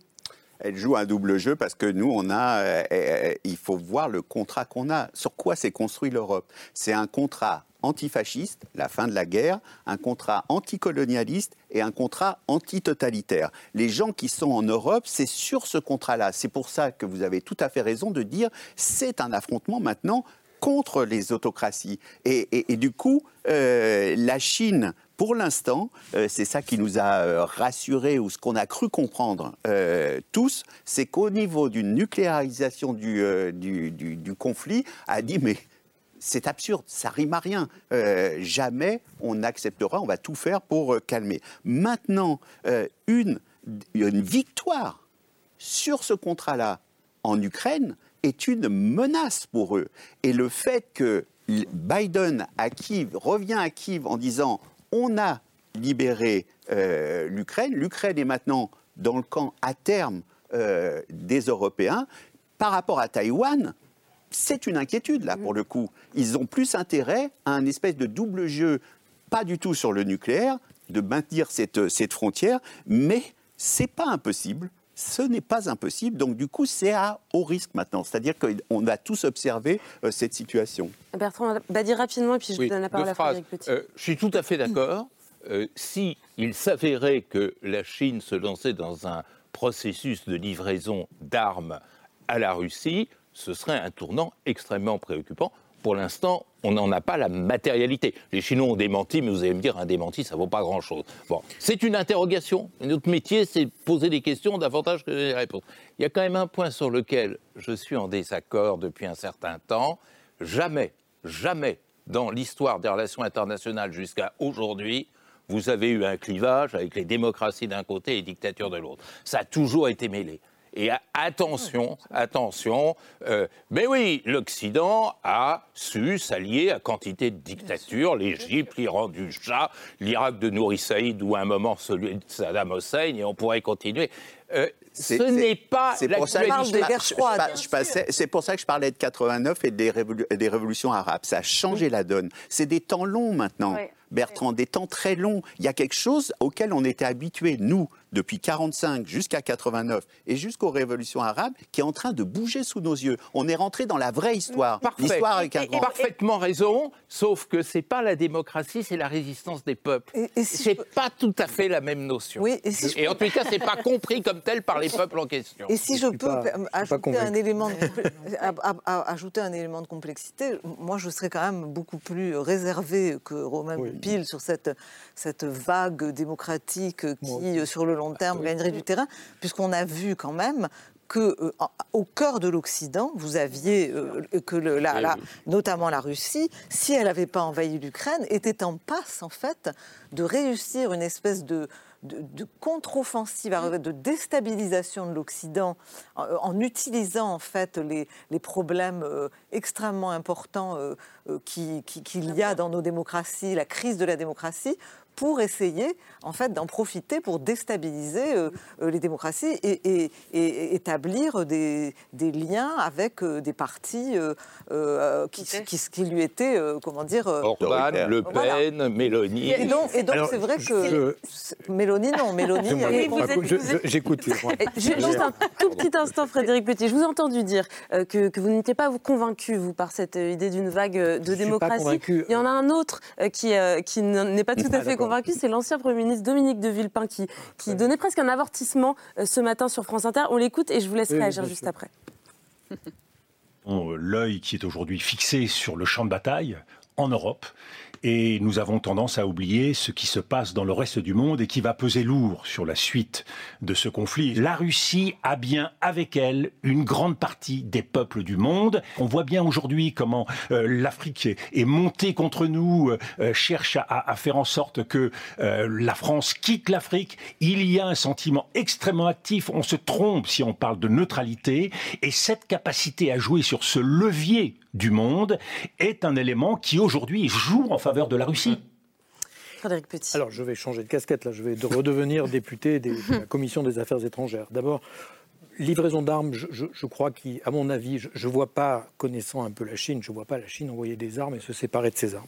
Elle joue un double jeu parce que nous, on a, euh, euh, il faut voir le contrat qu'on a. Sur quoi s'est construit l'Europe? C'est un contrat antifasciste, la fin de la guerre, un contrat anticolonialiste et un contrat antitotalitaire. Les gens qui sont en Europe, c'est sur ce contrat-là. C'est pour ça que vous avez tout à fait raison de dire c'est un affrontement maintenant contre les autocraties. Et, du coup, euh, la Chine pour l'instant, euh, c'est ça qui nous a euh, rassurés ou ce qu'on a cru comprendre tous, c'est qu'au niveau d'une nucléarisation du, conflit, a dit mais c'est absurde, ça rime à rien. jamais on acceptera, on va tout faire pour calmer. Maintenant, une victoire sur ce contrat-là en Ukraine est une menace pour eux. Et le fait que Biden à Kiev revient à Kiev en disant on a libéré euh, l'Ukraine. L'Ukraine est maintenant dans le camp à terme euh, des Européens. Par rapport à Taïwan, c'est une inquiétude là pour le coup. Ils ont plus intérêt à un espèce de double jeu, pas du tout sur le nucléaire, de maintenir cette, cette frontière, mais c'est pas impossible. Ce n'est pas impossible, donc du coup c'est à haut risque maintenant. C'est-à-dire qu'on a tous observé euh, cette situation. Bertrand, bah, dire rapidement et puis je vous donne la parole à Frédéric Petit. Euh, je suis tout à fait d'accord. Euh, si il s'avérait que la Chine se lançait dans un processus de livraison d'armes à la Russie, ce serait un tournant extrêmement préoccupant pour l'instant, on n'en a pas la matérialité. Les Chinois ont démenti, mais vous allez me dire, un démenti, ça ne vaut pas grand-chose. Bon, c'est une interrogation. Notre métier, c'est poser des questions davantage que des réponses. Il y a quand même un point sur lequel je suis en désaccord depuis un certain temps. Jamais, jamais dans l'histoire des relations internationales jusqu'à aujourd'hui, vous avez eu un clivage avec les démocraties d'un côté et les dictatures de l'autre. Ça a toujours été mêlé. Et attention, attention, euh, mais oui, l'Occident a su s'allier à quantité de dictatures, l'Égypte, l'Iran du Shah, l'Irak de Nouri Saïd ou à un moment celui de Saddam Hussein, et on pourrait continuer. Euh, ce n'est pas c'est pour, ça que je, c'est pour ça que je parlais de 89 et des, des révolutions arabes. Ça a changé la donne. C'est des temps longs maintenant. Bertrand, des temps très longs. Il y a quelque chose auquel on était habitué, nous, depuis 45 jusqu'à 89 et jusqu'aux révolutions arabes qui est en train de bouger sous nos yeux. On est rentré dans la vraie histoire. L'histoire avec un grand. Parfaitement raison, sauf que c'est pas la démocratie, c'est la résistance des peuples. Et, et c'est pas tout à fait la même notion. Oui, et, en tout cas, c'est pas compris comme tel par les peuples en question. Et si je, peux ajouter un, élément de, ajouter un élément de complexité, moi je serais quand même beaucoup plus réservé que Romain Pile sur cette, cette vague démocratique qui, sur le long terme, gagnerait du terrain, puisqu'on a vu quand même que euh, au cœur de l'Occident, vous aviez euh, que le, la, notamment la Russie, si elle n'avait pas envahi l'Ukraine, était en passe en fait de réussir une espèce de de, contre-offensive, de déstabilisation de l'Occident, en, utilisant en fait les, les problèmes euh, extrêmement importants qu'il qui, y a dans nos démocraties, la crise de la démocratie, pour essayer en fait d'en profiter pour déstabiliser euh, euh, les démocraties et, établir des, liens avec euh, des partis qui, qui, lui étaient comment dire Orban, Le Pen, Mélanie. Et donc c'est vrai que Mélanie non, Mélanie. J'écoute. Juste un tout petit instant, Frédéric Petit. Je vous ai entendu dire que, que vous n'étiez pas convaincu vous par cette idée d'une vague de démocratie. Il y en a un autre qui, qui n'est pas tout à fait convaincu convaincu, c'est l'ancien Premier ministre Dominique de Villepin qui, qui donnait presque un avortissement euh, ce matin sur France Inter. On l'écoute et je vous laisse réagir juste après. L'œil qui est aujourd'hui fixé sur le champ de bataille en Europe et nous avons tendance à oublier ce qui se passe dans le reste du monde et qui va peser lourd sur la suite de ce conflit. La Russie a bien avec elle une grande partie des peuples du monde. On voit bien aujourd'hui comment euh, l'Afrique est, montée contre nous, euh, euh, cherche à, à, faire en sorte que la France quitte l'Afrique. Il y a un sentiment extrêmement actif. On se trompe si on parle de neutralité. Et cette capacité à jouer sur ce levier du monde est un élément qui aujourd'hui joue en faveur de la Russie. Frédéric Petit. Alors je vais changer de casquette là, je vais redevenir député de la Commission des Affaires étrangères. D'abord, livraison d'armes, je, crois qu'à mon avis, je ne vois pas, connaissant un peu la Chine, je ne vois pas la Chine envoyer des armes et se séparer de ses armes.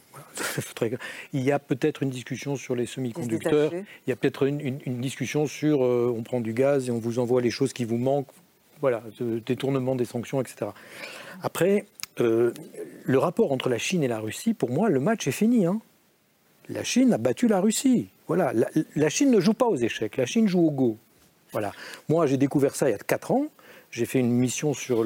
Il y a peut-être une discussion sur les semi-conducteurs, il y a peut-être une, discussion sur euh, on prend du gaz et on vous envoie les choses qui vous manquent, voilà, détournement des sanctions, etc. Après, euh, le rapport entre la Chine et la Russie, pour moi, le match est fini. Hein. La Chine a battu la Russie. Voilà, la, Chine ne joue pas aux échecs, la Chine joue au go. Voilà. Moi, j'ai découvert ça il y a 4 ans. J'ai fait une mission sur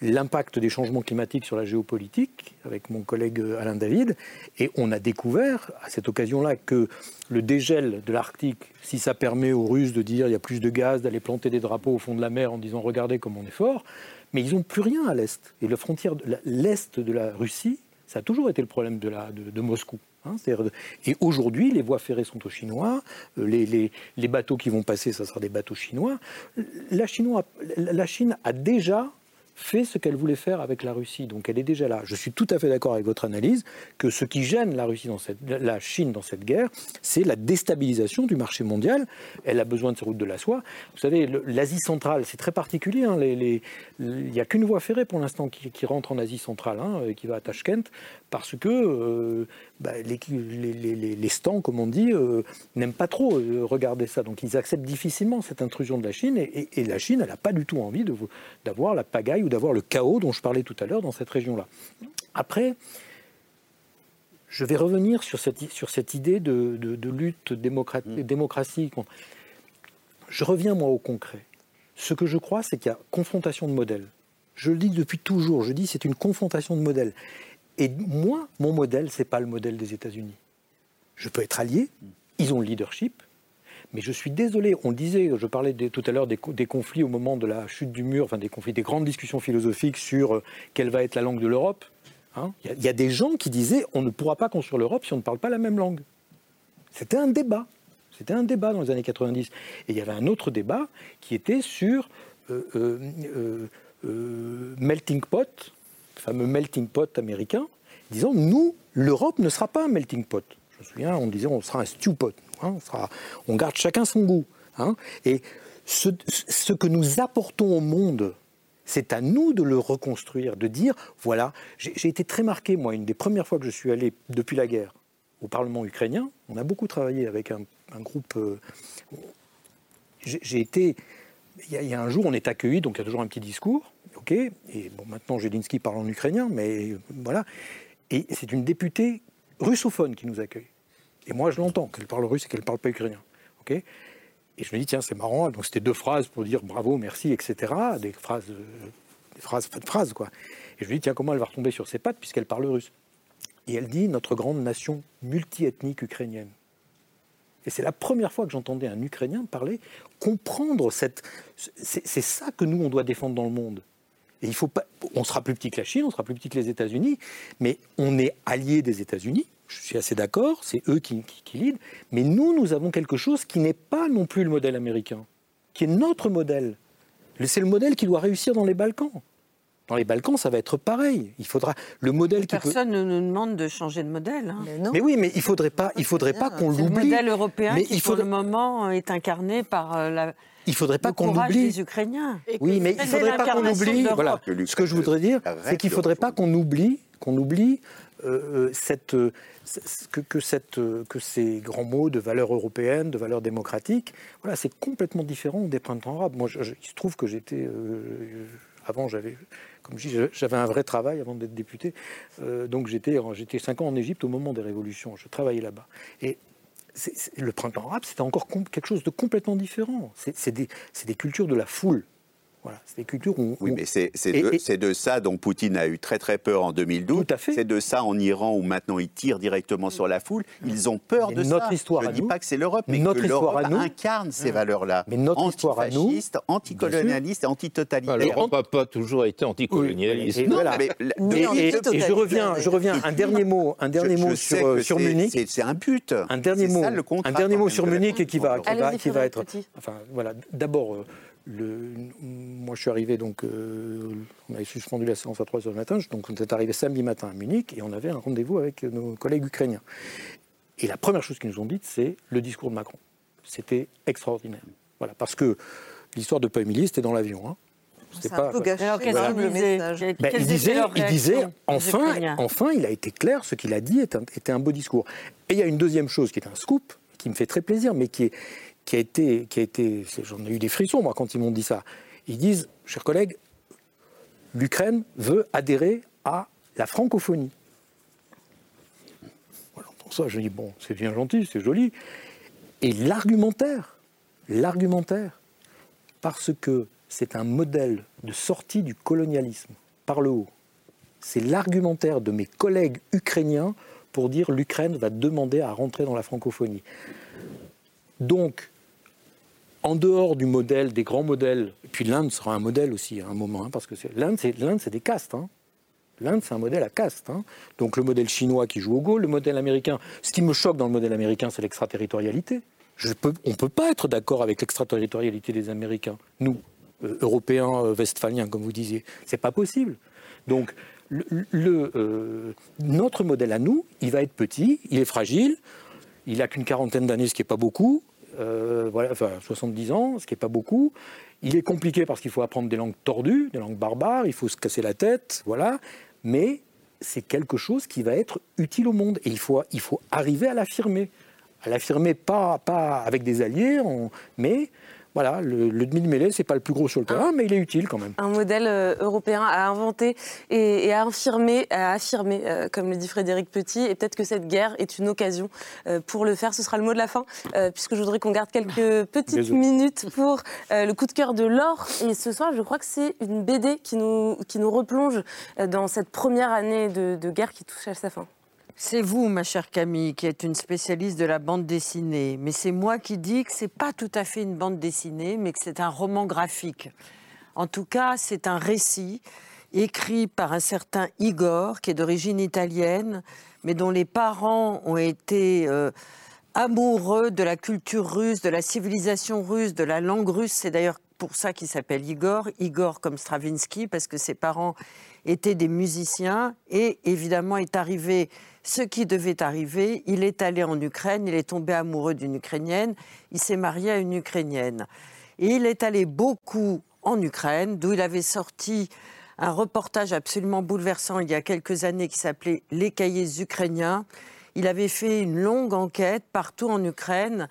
l'impact des changements climatiques sur la géopolitique avec mon collègue euh, Alain David. Et on a découvert à cette occasion-là que le dégel de l'Arctique, si ça permet aux Russes de dire il y a plus de gaz, d'aller planter des drapeaux au fond de la mer en disant regardez comme on est fort, mais ils n'ont plus rien à l'est. Et la frontière, l'est de la Russie, ça a toujours été le problème de, Moscou. Hein. et aujourd'hui, les voies ferrées sont aux Chinois, euh, les, les, les, bateaux qui vont passer, ça sera des bateaux chinois. La, Chinois, la Chine a déjà fait ce qu'elle voulait faire avec la Russie. Donc elle est déjà là. Je suis tout à fait d'accord avec votre analyse que ce qui gêne la, Russie dans cette, la Chine dans cette guerre, c'est la déstabilisation du marché mondial. Elle a besoin de ses routes de la soie. Vous savez, l'Asie centrale, c'est très particulier. Hein. il n'y a qu'une voie ferrée pour l'instant qui, rentre en Asie centrale, hein, qui va à Tashkent, parce que euh, bah, les, stands, comme on dit, euh, n'aiment pas trop euh, regarder ça. Donc ils acceptent difficilement cette intrusion de la Chine. Et, la Chine, elle n'a pas du tout envie d'avoir la pagaille ou d'avoir le chaos dont je parlais tout à l'heure dans cette région-là. Après, je vais revenir sur cette, sur cette idée de, lutte mm. démocratie. Je reviens, moi, au concret. Ce que je crois, c'est qu'il y a confrontation de modèles. Je le dis depuis toujours, je dis c'est une confrontation de modèles. Et moi, mon modèle, ce n'est pas le modèle des États-Unis. Je peux être allié, ils ont le leadership, mais je suis désolé, on disait, je parlais tout à l'heure des, conflits au moment de la chute du mur, enfin des conflits, des grandes discussions philosophiques sur euh, quelle va être la langue de l'Europe. Hein. Il y, a des gens qui disaient on ne pourra pas construire l'Europe si on ne parle pas la même langue. C'était un débat. C'était un débat dans les années 90. Et il y avait un autre débat qui était sur euh, euh, melting pot, fameux melting pot américain, disant nous, l'Europe ne sera pas un melting pot. On disait on sera un stew pot. Hein, on, garde chacun son goût. Hein. et ce, que nous apportons au monde, c'est à nous de le reconstruire, de dire voilà, j'ai été très marqué, moi, une des premières fois que je suis allé depuis la guerre au Parlement ukrainien, on a beaucoup travaillé avec un, groupe. Euh, j'ai été. Il y, a un jour, on est accueilli, donc il y a toujours un petit discours, ok. Et maintenant, Jelinski parle en ukrainien, mais voilà. Et c'est une députée russophone qui nous accueille. Et moi, je l'entends, qu'elle parle russe et qu'elle ne parle pas ukrainien. Et je me dis, tiens, c'est marrant. Donc c'était deux phrases pour dire bravo, merci, etc. Des phrases, des phrases, pas de phrases, quoi. Et je me dis, tiens, comment elle va retomber sur ses pattes puisqu'elle parle russe? Et elle dit, notre grande nation multiethnique ukrainienne. Et c'est la première fois que j'entendais un Ukrainien parler, comprendre cette. C'est ça que nous, on doit défendre dans le monde. Il faut pas. On sera plus petit que la Chine, on sera plus petit que les États-Unis, mais on est allié des États-Unis. Je suis assez d'accord, c'est eux qui, qui, qui Mais nous, nous avons quelque chose qui n'est pas non plus le modèle américain, qui est notre modèle. C'est le modèle qui doit réussir dans les Balkans. Dans les Balkans, ça va être pareil. Il faudra le modèle qui Personne ne nous demande de changer de modèle. Hein. Mais, oui, mais il faudrait pas, il faudrait pas qu'on l'oublie. Le modèle européen mais qui, il pour le moment, est incarné par euh, la. Il faudrait pas qu'on oublie les Ukrainiens. Oui, mais il faudrait pas qu'on oublie. Voilà. Ce que je voudrais dire, c'est qu'il faudrait pas qu'on oublie, qu'on oublie euh, euh, cette, que, que, cette, que, ces grands mots de valeurs européennes, de valeurs démocratiques, voilà, c'est complètement différent des printemps arabes. Moi, je, il se trouve que j'étais, avant, j'avais comme je dis, j'avais un vrai travail avant d'être député. Euh, donc j'étais, j'étais cinq ans en Égypte au moment des révolutions. Je travaillais là-bas. Et le printemps arabe, c'était encore quelque chose de complètement différent. C'est des, des cultures de la foule. Voilà, c'est des cultures où, Oui, mais c'est de, de, ça dont Poutine a eu très très peur en 2012. C'est de ça en Iran où maintenant ils tirent directement sur la foule. Ils ont peur de notre Histoire Je ne dis pas que c'est l'Europe, mais notre que l'Europe incarne ces valeurs-là. Mais notre histoire à nous, anticolonialiste et antitotalitaire. L'Europe n'a pas toujours été anticolonialiste. Et, je reviens, je reviens. Un dernier mot, un dernier mot sur, sur Munich. C'est un but. Un dernier mot, un dernier mot sur Munich et qui va, qui va être. Enfin, voilà. D'abord moi, je suis arrivé, donc, euh, on avait suspendu la séance à 3 h du matin, donc on est arrivé samedi matin à Munich et on avait un rendez-vous avec nos collègues ukrainiens. Et la première chose qu'ils nous ont dite, c'est le discours de Macron. C'était extraordinaire. Voilà, parce que l'histoire de Paul c'était dans l'avion. Hein. C'est pas. Un peu gâché, le message. Ben, il disait, il disait enfin, enfin, il a été clair, ce qu'il a dit était un beau discours. Et il y a une deuxième chose qui est un scoop, qui me fait très plaisir, mais qui est, qui a été, j'en ai eu des frissons moi quand ils m'ont dit ça. Ils disent, chers collègues, l'Ukraine veut adhérer à la francophonie. Voilà, pour ça, je dis bon, c'est bien gentil, c'est joli. Et l'argumentaire, l'argumentaire, parce que c'est un modèle de sortie du colonialisme par le haut. C'est l'argumentaire de mes collègues ukrainiens pour dire l'Ukraine va demander à rentrer dans la francophonie. Donc, en dehors du modèle, des grands modèles, et puis l'Inde sera un modèle aussi à un moment, hein, parce que l'Inde, c'est, des castes. Hein. L'Inde, c'est un modèle à caste. Hein. Donc le modèle chinois qui joue au Go, le modèle américain. Ce qui me choque dans le modèle américain, c'est l'extraterritorialité. On ne peut pas être d'accord avec l'extraterritorialité des Américains. Nous, euh, Européens, euh, Westphaliens, comme vous disiez, c'est pas possible. Donc euh, notre modèle à nous, il va être petit, il est fragile, il n'a qu'une quarantaine d'années, ce qui n'est pas beaucoup. Euh, voilà, enfin 70 ans, ce qui n'est pas beaucoup. Il est compliqué parce qu'il faut apprendre des langues tordues, des langues barbares, il faut se casser la tête, voilà. Mais c'est quelque chose qui va être utile au monde et il faut, il faut arriver à l'affirmer. À l'affirmer pas, pas avec des alliés, mais voilà, le, demi-mêlée, ce n'est pas le plus gros sur le terrain, mais il est utile quand même. Un modèle euh, européen à inventer et, à affirmer, à affirmer euh, comme le dit Frédéric Petit. Et peut-être que cette guerre est une occasion euh, pour le faire. Ce sera le mot de la fin, puisque je voudrais qu'on garde quelques petites minutes pour le coup de cœur de l'or. Et ce soir, je crois que c'est une BD qui nous, qui nous replonge dans cette première année de, de guerre qui touche à sa fin. C'est vous, ma chère Camille, qui êtes une spécialiste de la bande dessinée. Mais c'est moi qui dis que c'est pas tout à fait une bande dessinée, mais que c'est un roman graphique. En tout cas, c'est un récit écrit par un certain Igor, qui est d'origine italienne, mais dont les parents ont été euh, amoureux de la culture russe, de la civilisation russe, de la langue russe. C'est d'ailleurs pour ça qu'il s'appelle Igor. Igor comme Stravinsky, parce que ses parents étaient des musiciens. Et évidemment, est arrivé ce qui devait arriver. Il est allé en Ukraine, il est tombé amoureux d'une Ukrainienne, il s'est marié à une Ukrainienne. Et il est allé beaucoup en Ukraine, d'où il avait sorti un reportage absolument bouleversant il y a quelques années qui s'appelait Les cahiers ukrainiens. Il avait fait une longue enquête partout en Ukraine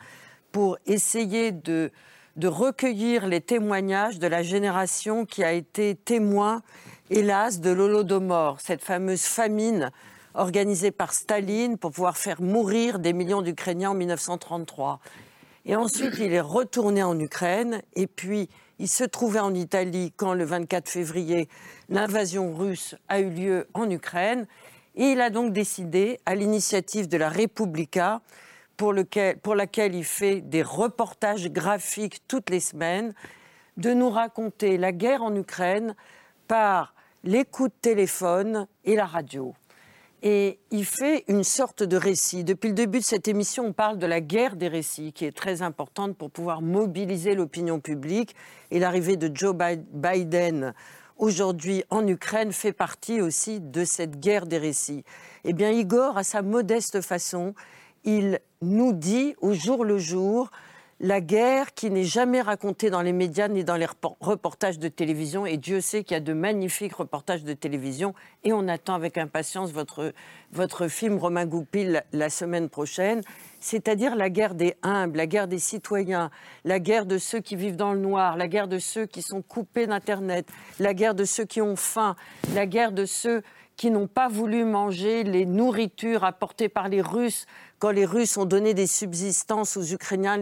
pour essayer de de recueillir les témoignages de la génération qui a été témoin, hélas, de l'Holodomor, cette fameuse famine organisée par Staline pour pouvoir faire mourir des millions d'Ukrainiens en 1933. Et ensuite, il est retourné en Ukraine et puis il se trouvait en Italie quand le 24 février, l'invasion russe a eu lieu en Ukraine. Et il a donc décidé, à l'initiative de la Repubblica, pour, pour laquelle il fait des reportages graphiques toutes les semaines, de nous raconter la guerre en Ukraine par les coups de téléphone et la radio. Et il fait une sorte de récit. Depuis le début de cette émission, on parle de la guerre des récits, qui est très importante pour pouvoir mobiliser l'opinion publique. Et l'arrivée de Joe Biden aujourd'hui en Ukraine fait partie aussi de cette guerre des récits. Eh bien, Igor, à sa modeste façon, il nous dit au jour le jour la guerre qui n'est jamais racontée dans les médias ni dans les reportages de télévision. Et Dieu sait qu'il y a de magnifiques reportages de télévision. Et on attend avec impatience votre, votre film Romain Goupil la semaine prochaine. C'est-à-dire la guerre des humbles, la guerre des citoyens, la guerre de ceux qui vivent dans le noir, la guerre de ceux qui sont coupés d'Internet, la guerre de ceux qui ont faim, la guerre de ceux qui n'ont pas voulu manger les nourritures apportées par les Russes quand les Russes ont donné des subsistances aux Ukrainiens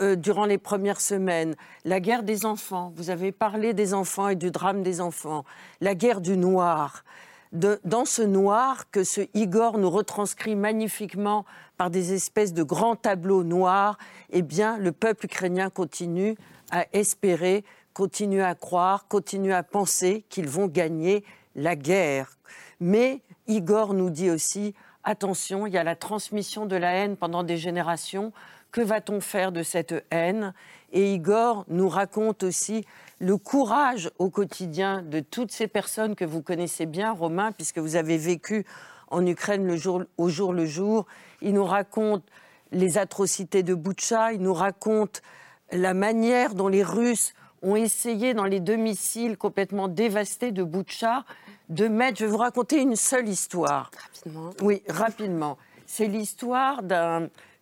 euh, durant les premières semaines, la guerre des enfants, vous avez parlé des enfants et du drame des enfants, la guerre du noir. dans ce noir que ce Igor nous retranscrit magnifiquement par des espèces de grands tableaux noirs, eh bien, le peuple ukrainien continue à espérer, continue à croire, continue à penser qu'ils vont gagner la guerre. Mais Igor nous dit aussi attention, il y a la transmission de la haine pendant des générations. Que va-t-on faire de cette haine? Et Igor nous raconte aussi le courage au quotidien de toutes ces personnes que vous connaissez bien, Romain, puisque vous avez vécu en Ukraine le jour, au jour le jour. Il nous raconte les atrocités de Boutcha, il nous raconte la manière dont les Russes ont essayé dans les domiciles complètement dévastés de Boutcha de mettre. Je vais vous raconter une seule histoire. Rapidement. Oui, rapidement. C'est l'histoire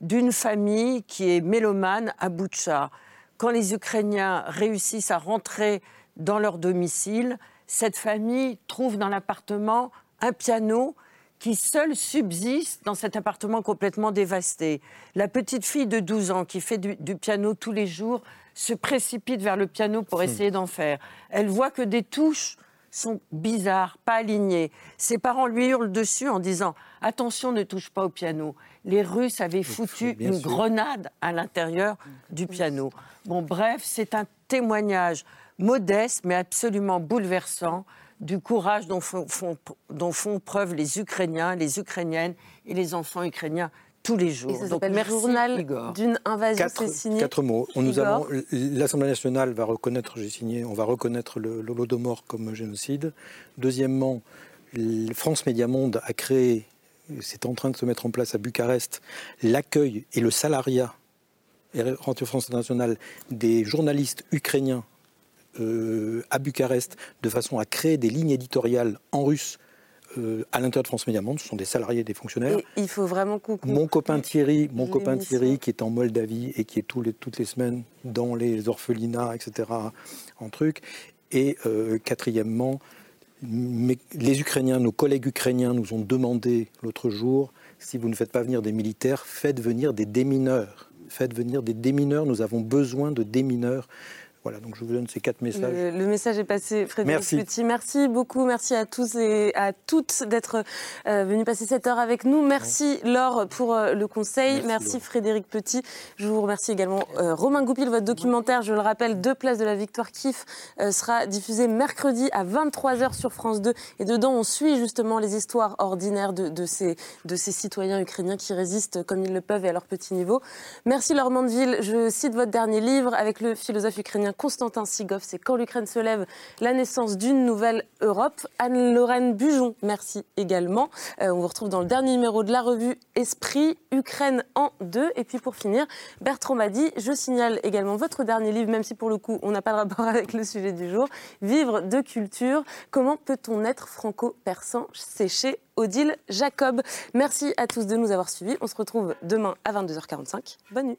d'une famille qui est mélomane à Boutcha. Quand les Ukrainiens réussissent à rentrer dans leur domicile, cette famille trouve dans l'appartement un piano qui seul subsiste dans cet appartement complètement dévasté. La petite fille de 12 ans qui fait du, du piano tous les jours se précipite vers le piano pour hmm. essayer d'en faire. Elle voit que des touches sont bizarres, pas alignés. Ses parents lui hurlent dessus en disant Attention, ne touche pas au piano. Les Russes avaient foutu une grenade à l'intérieur du piano. Bon, bref, c'est un témoignage modeste, mais absolument bouleversant du courage dont dont font preuve les Ukrainiens, les Ukrainiennes et les enfants ukrainiens tous les jours. Et ça Donc, merci, journal d'une invasion. Quatre, quatre mots. nous l'Assemblée nationale va reconnaître, j'ai signé, on va reconnaître l'Holodomor comme génocide. Deuxièmement, France Média Monde a créé, c'est en train de se mettre en place à Bucarest, l'accueil et le salariat, Radio France Internationale, des journalistes ukrainiens euh, à Bucarest, de façon à créer des lignes éditoriales en russe euh, à l'intérieur de France Média Monde, ce sont des salariés, des fonctionnaires. il faut vraiment Mon copain Thierry, mon copain Thierry, qui est en Moldavie et qui est tous les, toutes les semaines dans les orphelinats, etc., en truc. Et euh, quatrièmement, les Ukrainiens, nos collègues ukrainiens nous ont demandé l'autre jour, si vous ne faites pas venir des militaires, faites venir des démineurs. Faites venir des démineurs, nous avons besoin de démineurs voilà, donc je vous donne ces quatre messages. Le, message est passé, Frédéric merci. Petit. Merci beaucoup, merci à tous et à toutes d'être euh, venus passer cette heure avec nous. Merci Laure pour euh, le conseil, merci, Frédéric Petit. Je vous remercie également euh, Romain Goupil, votre documentaire, je le rappelle, Deux places de la victoire Kif sera diffusé mercredi à 23h sur France 2. Et dedans, on suit justement les histoires ordinaires de, de, ces, de ces citoyens ukrainiens qui résistent comme ils le peuvent et à leur petit niveau. Merci Laure Mandeville, je cite votre dernier livre avec le philosophe ukrainien Constantin Sigov, c'est Quand l'Ukraine se lève, la naissance d'une nouvelle Europe. Anne-Lorraine Bujon, merci également. Euh, on vous retrouve dans le dernier numéro de la revue Esprit, Ukraine en deux. Et puis pour finir, Bertrand m'a dit, je signale également votre dernier livre, même si pour le coup on n'a pas de rapport avec le sujet du jour, Vivre de culture, comment peut-on être franco-persan chez Odile Jacob. Merci à tous de nous avoir suivis. On se retrouve demain à 22h45. Bonne nuit.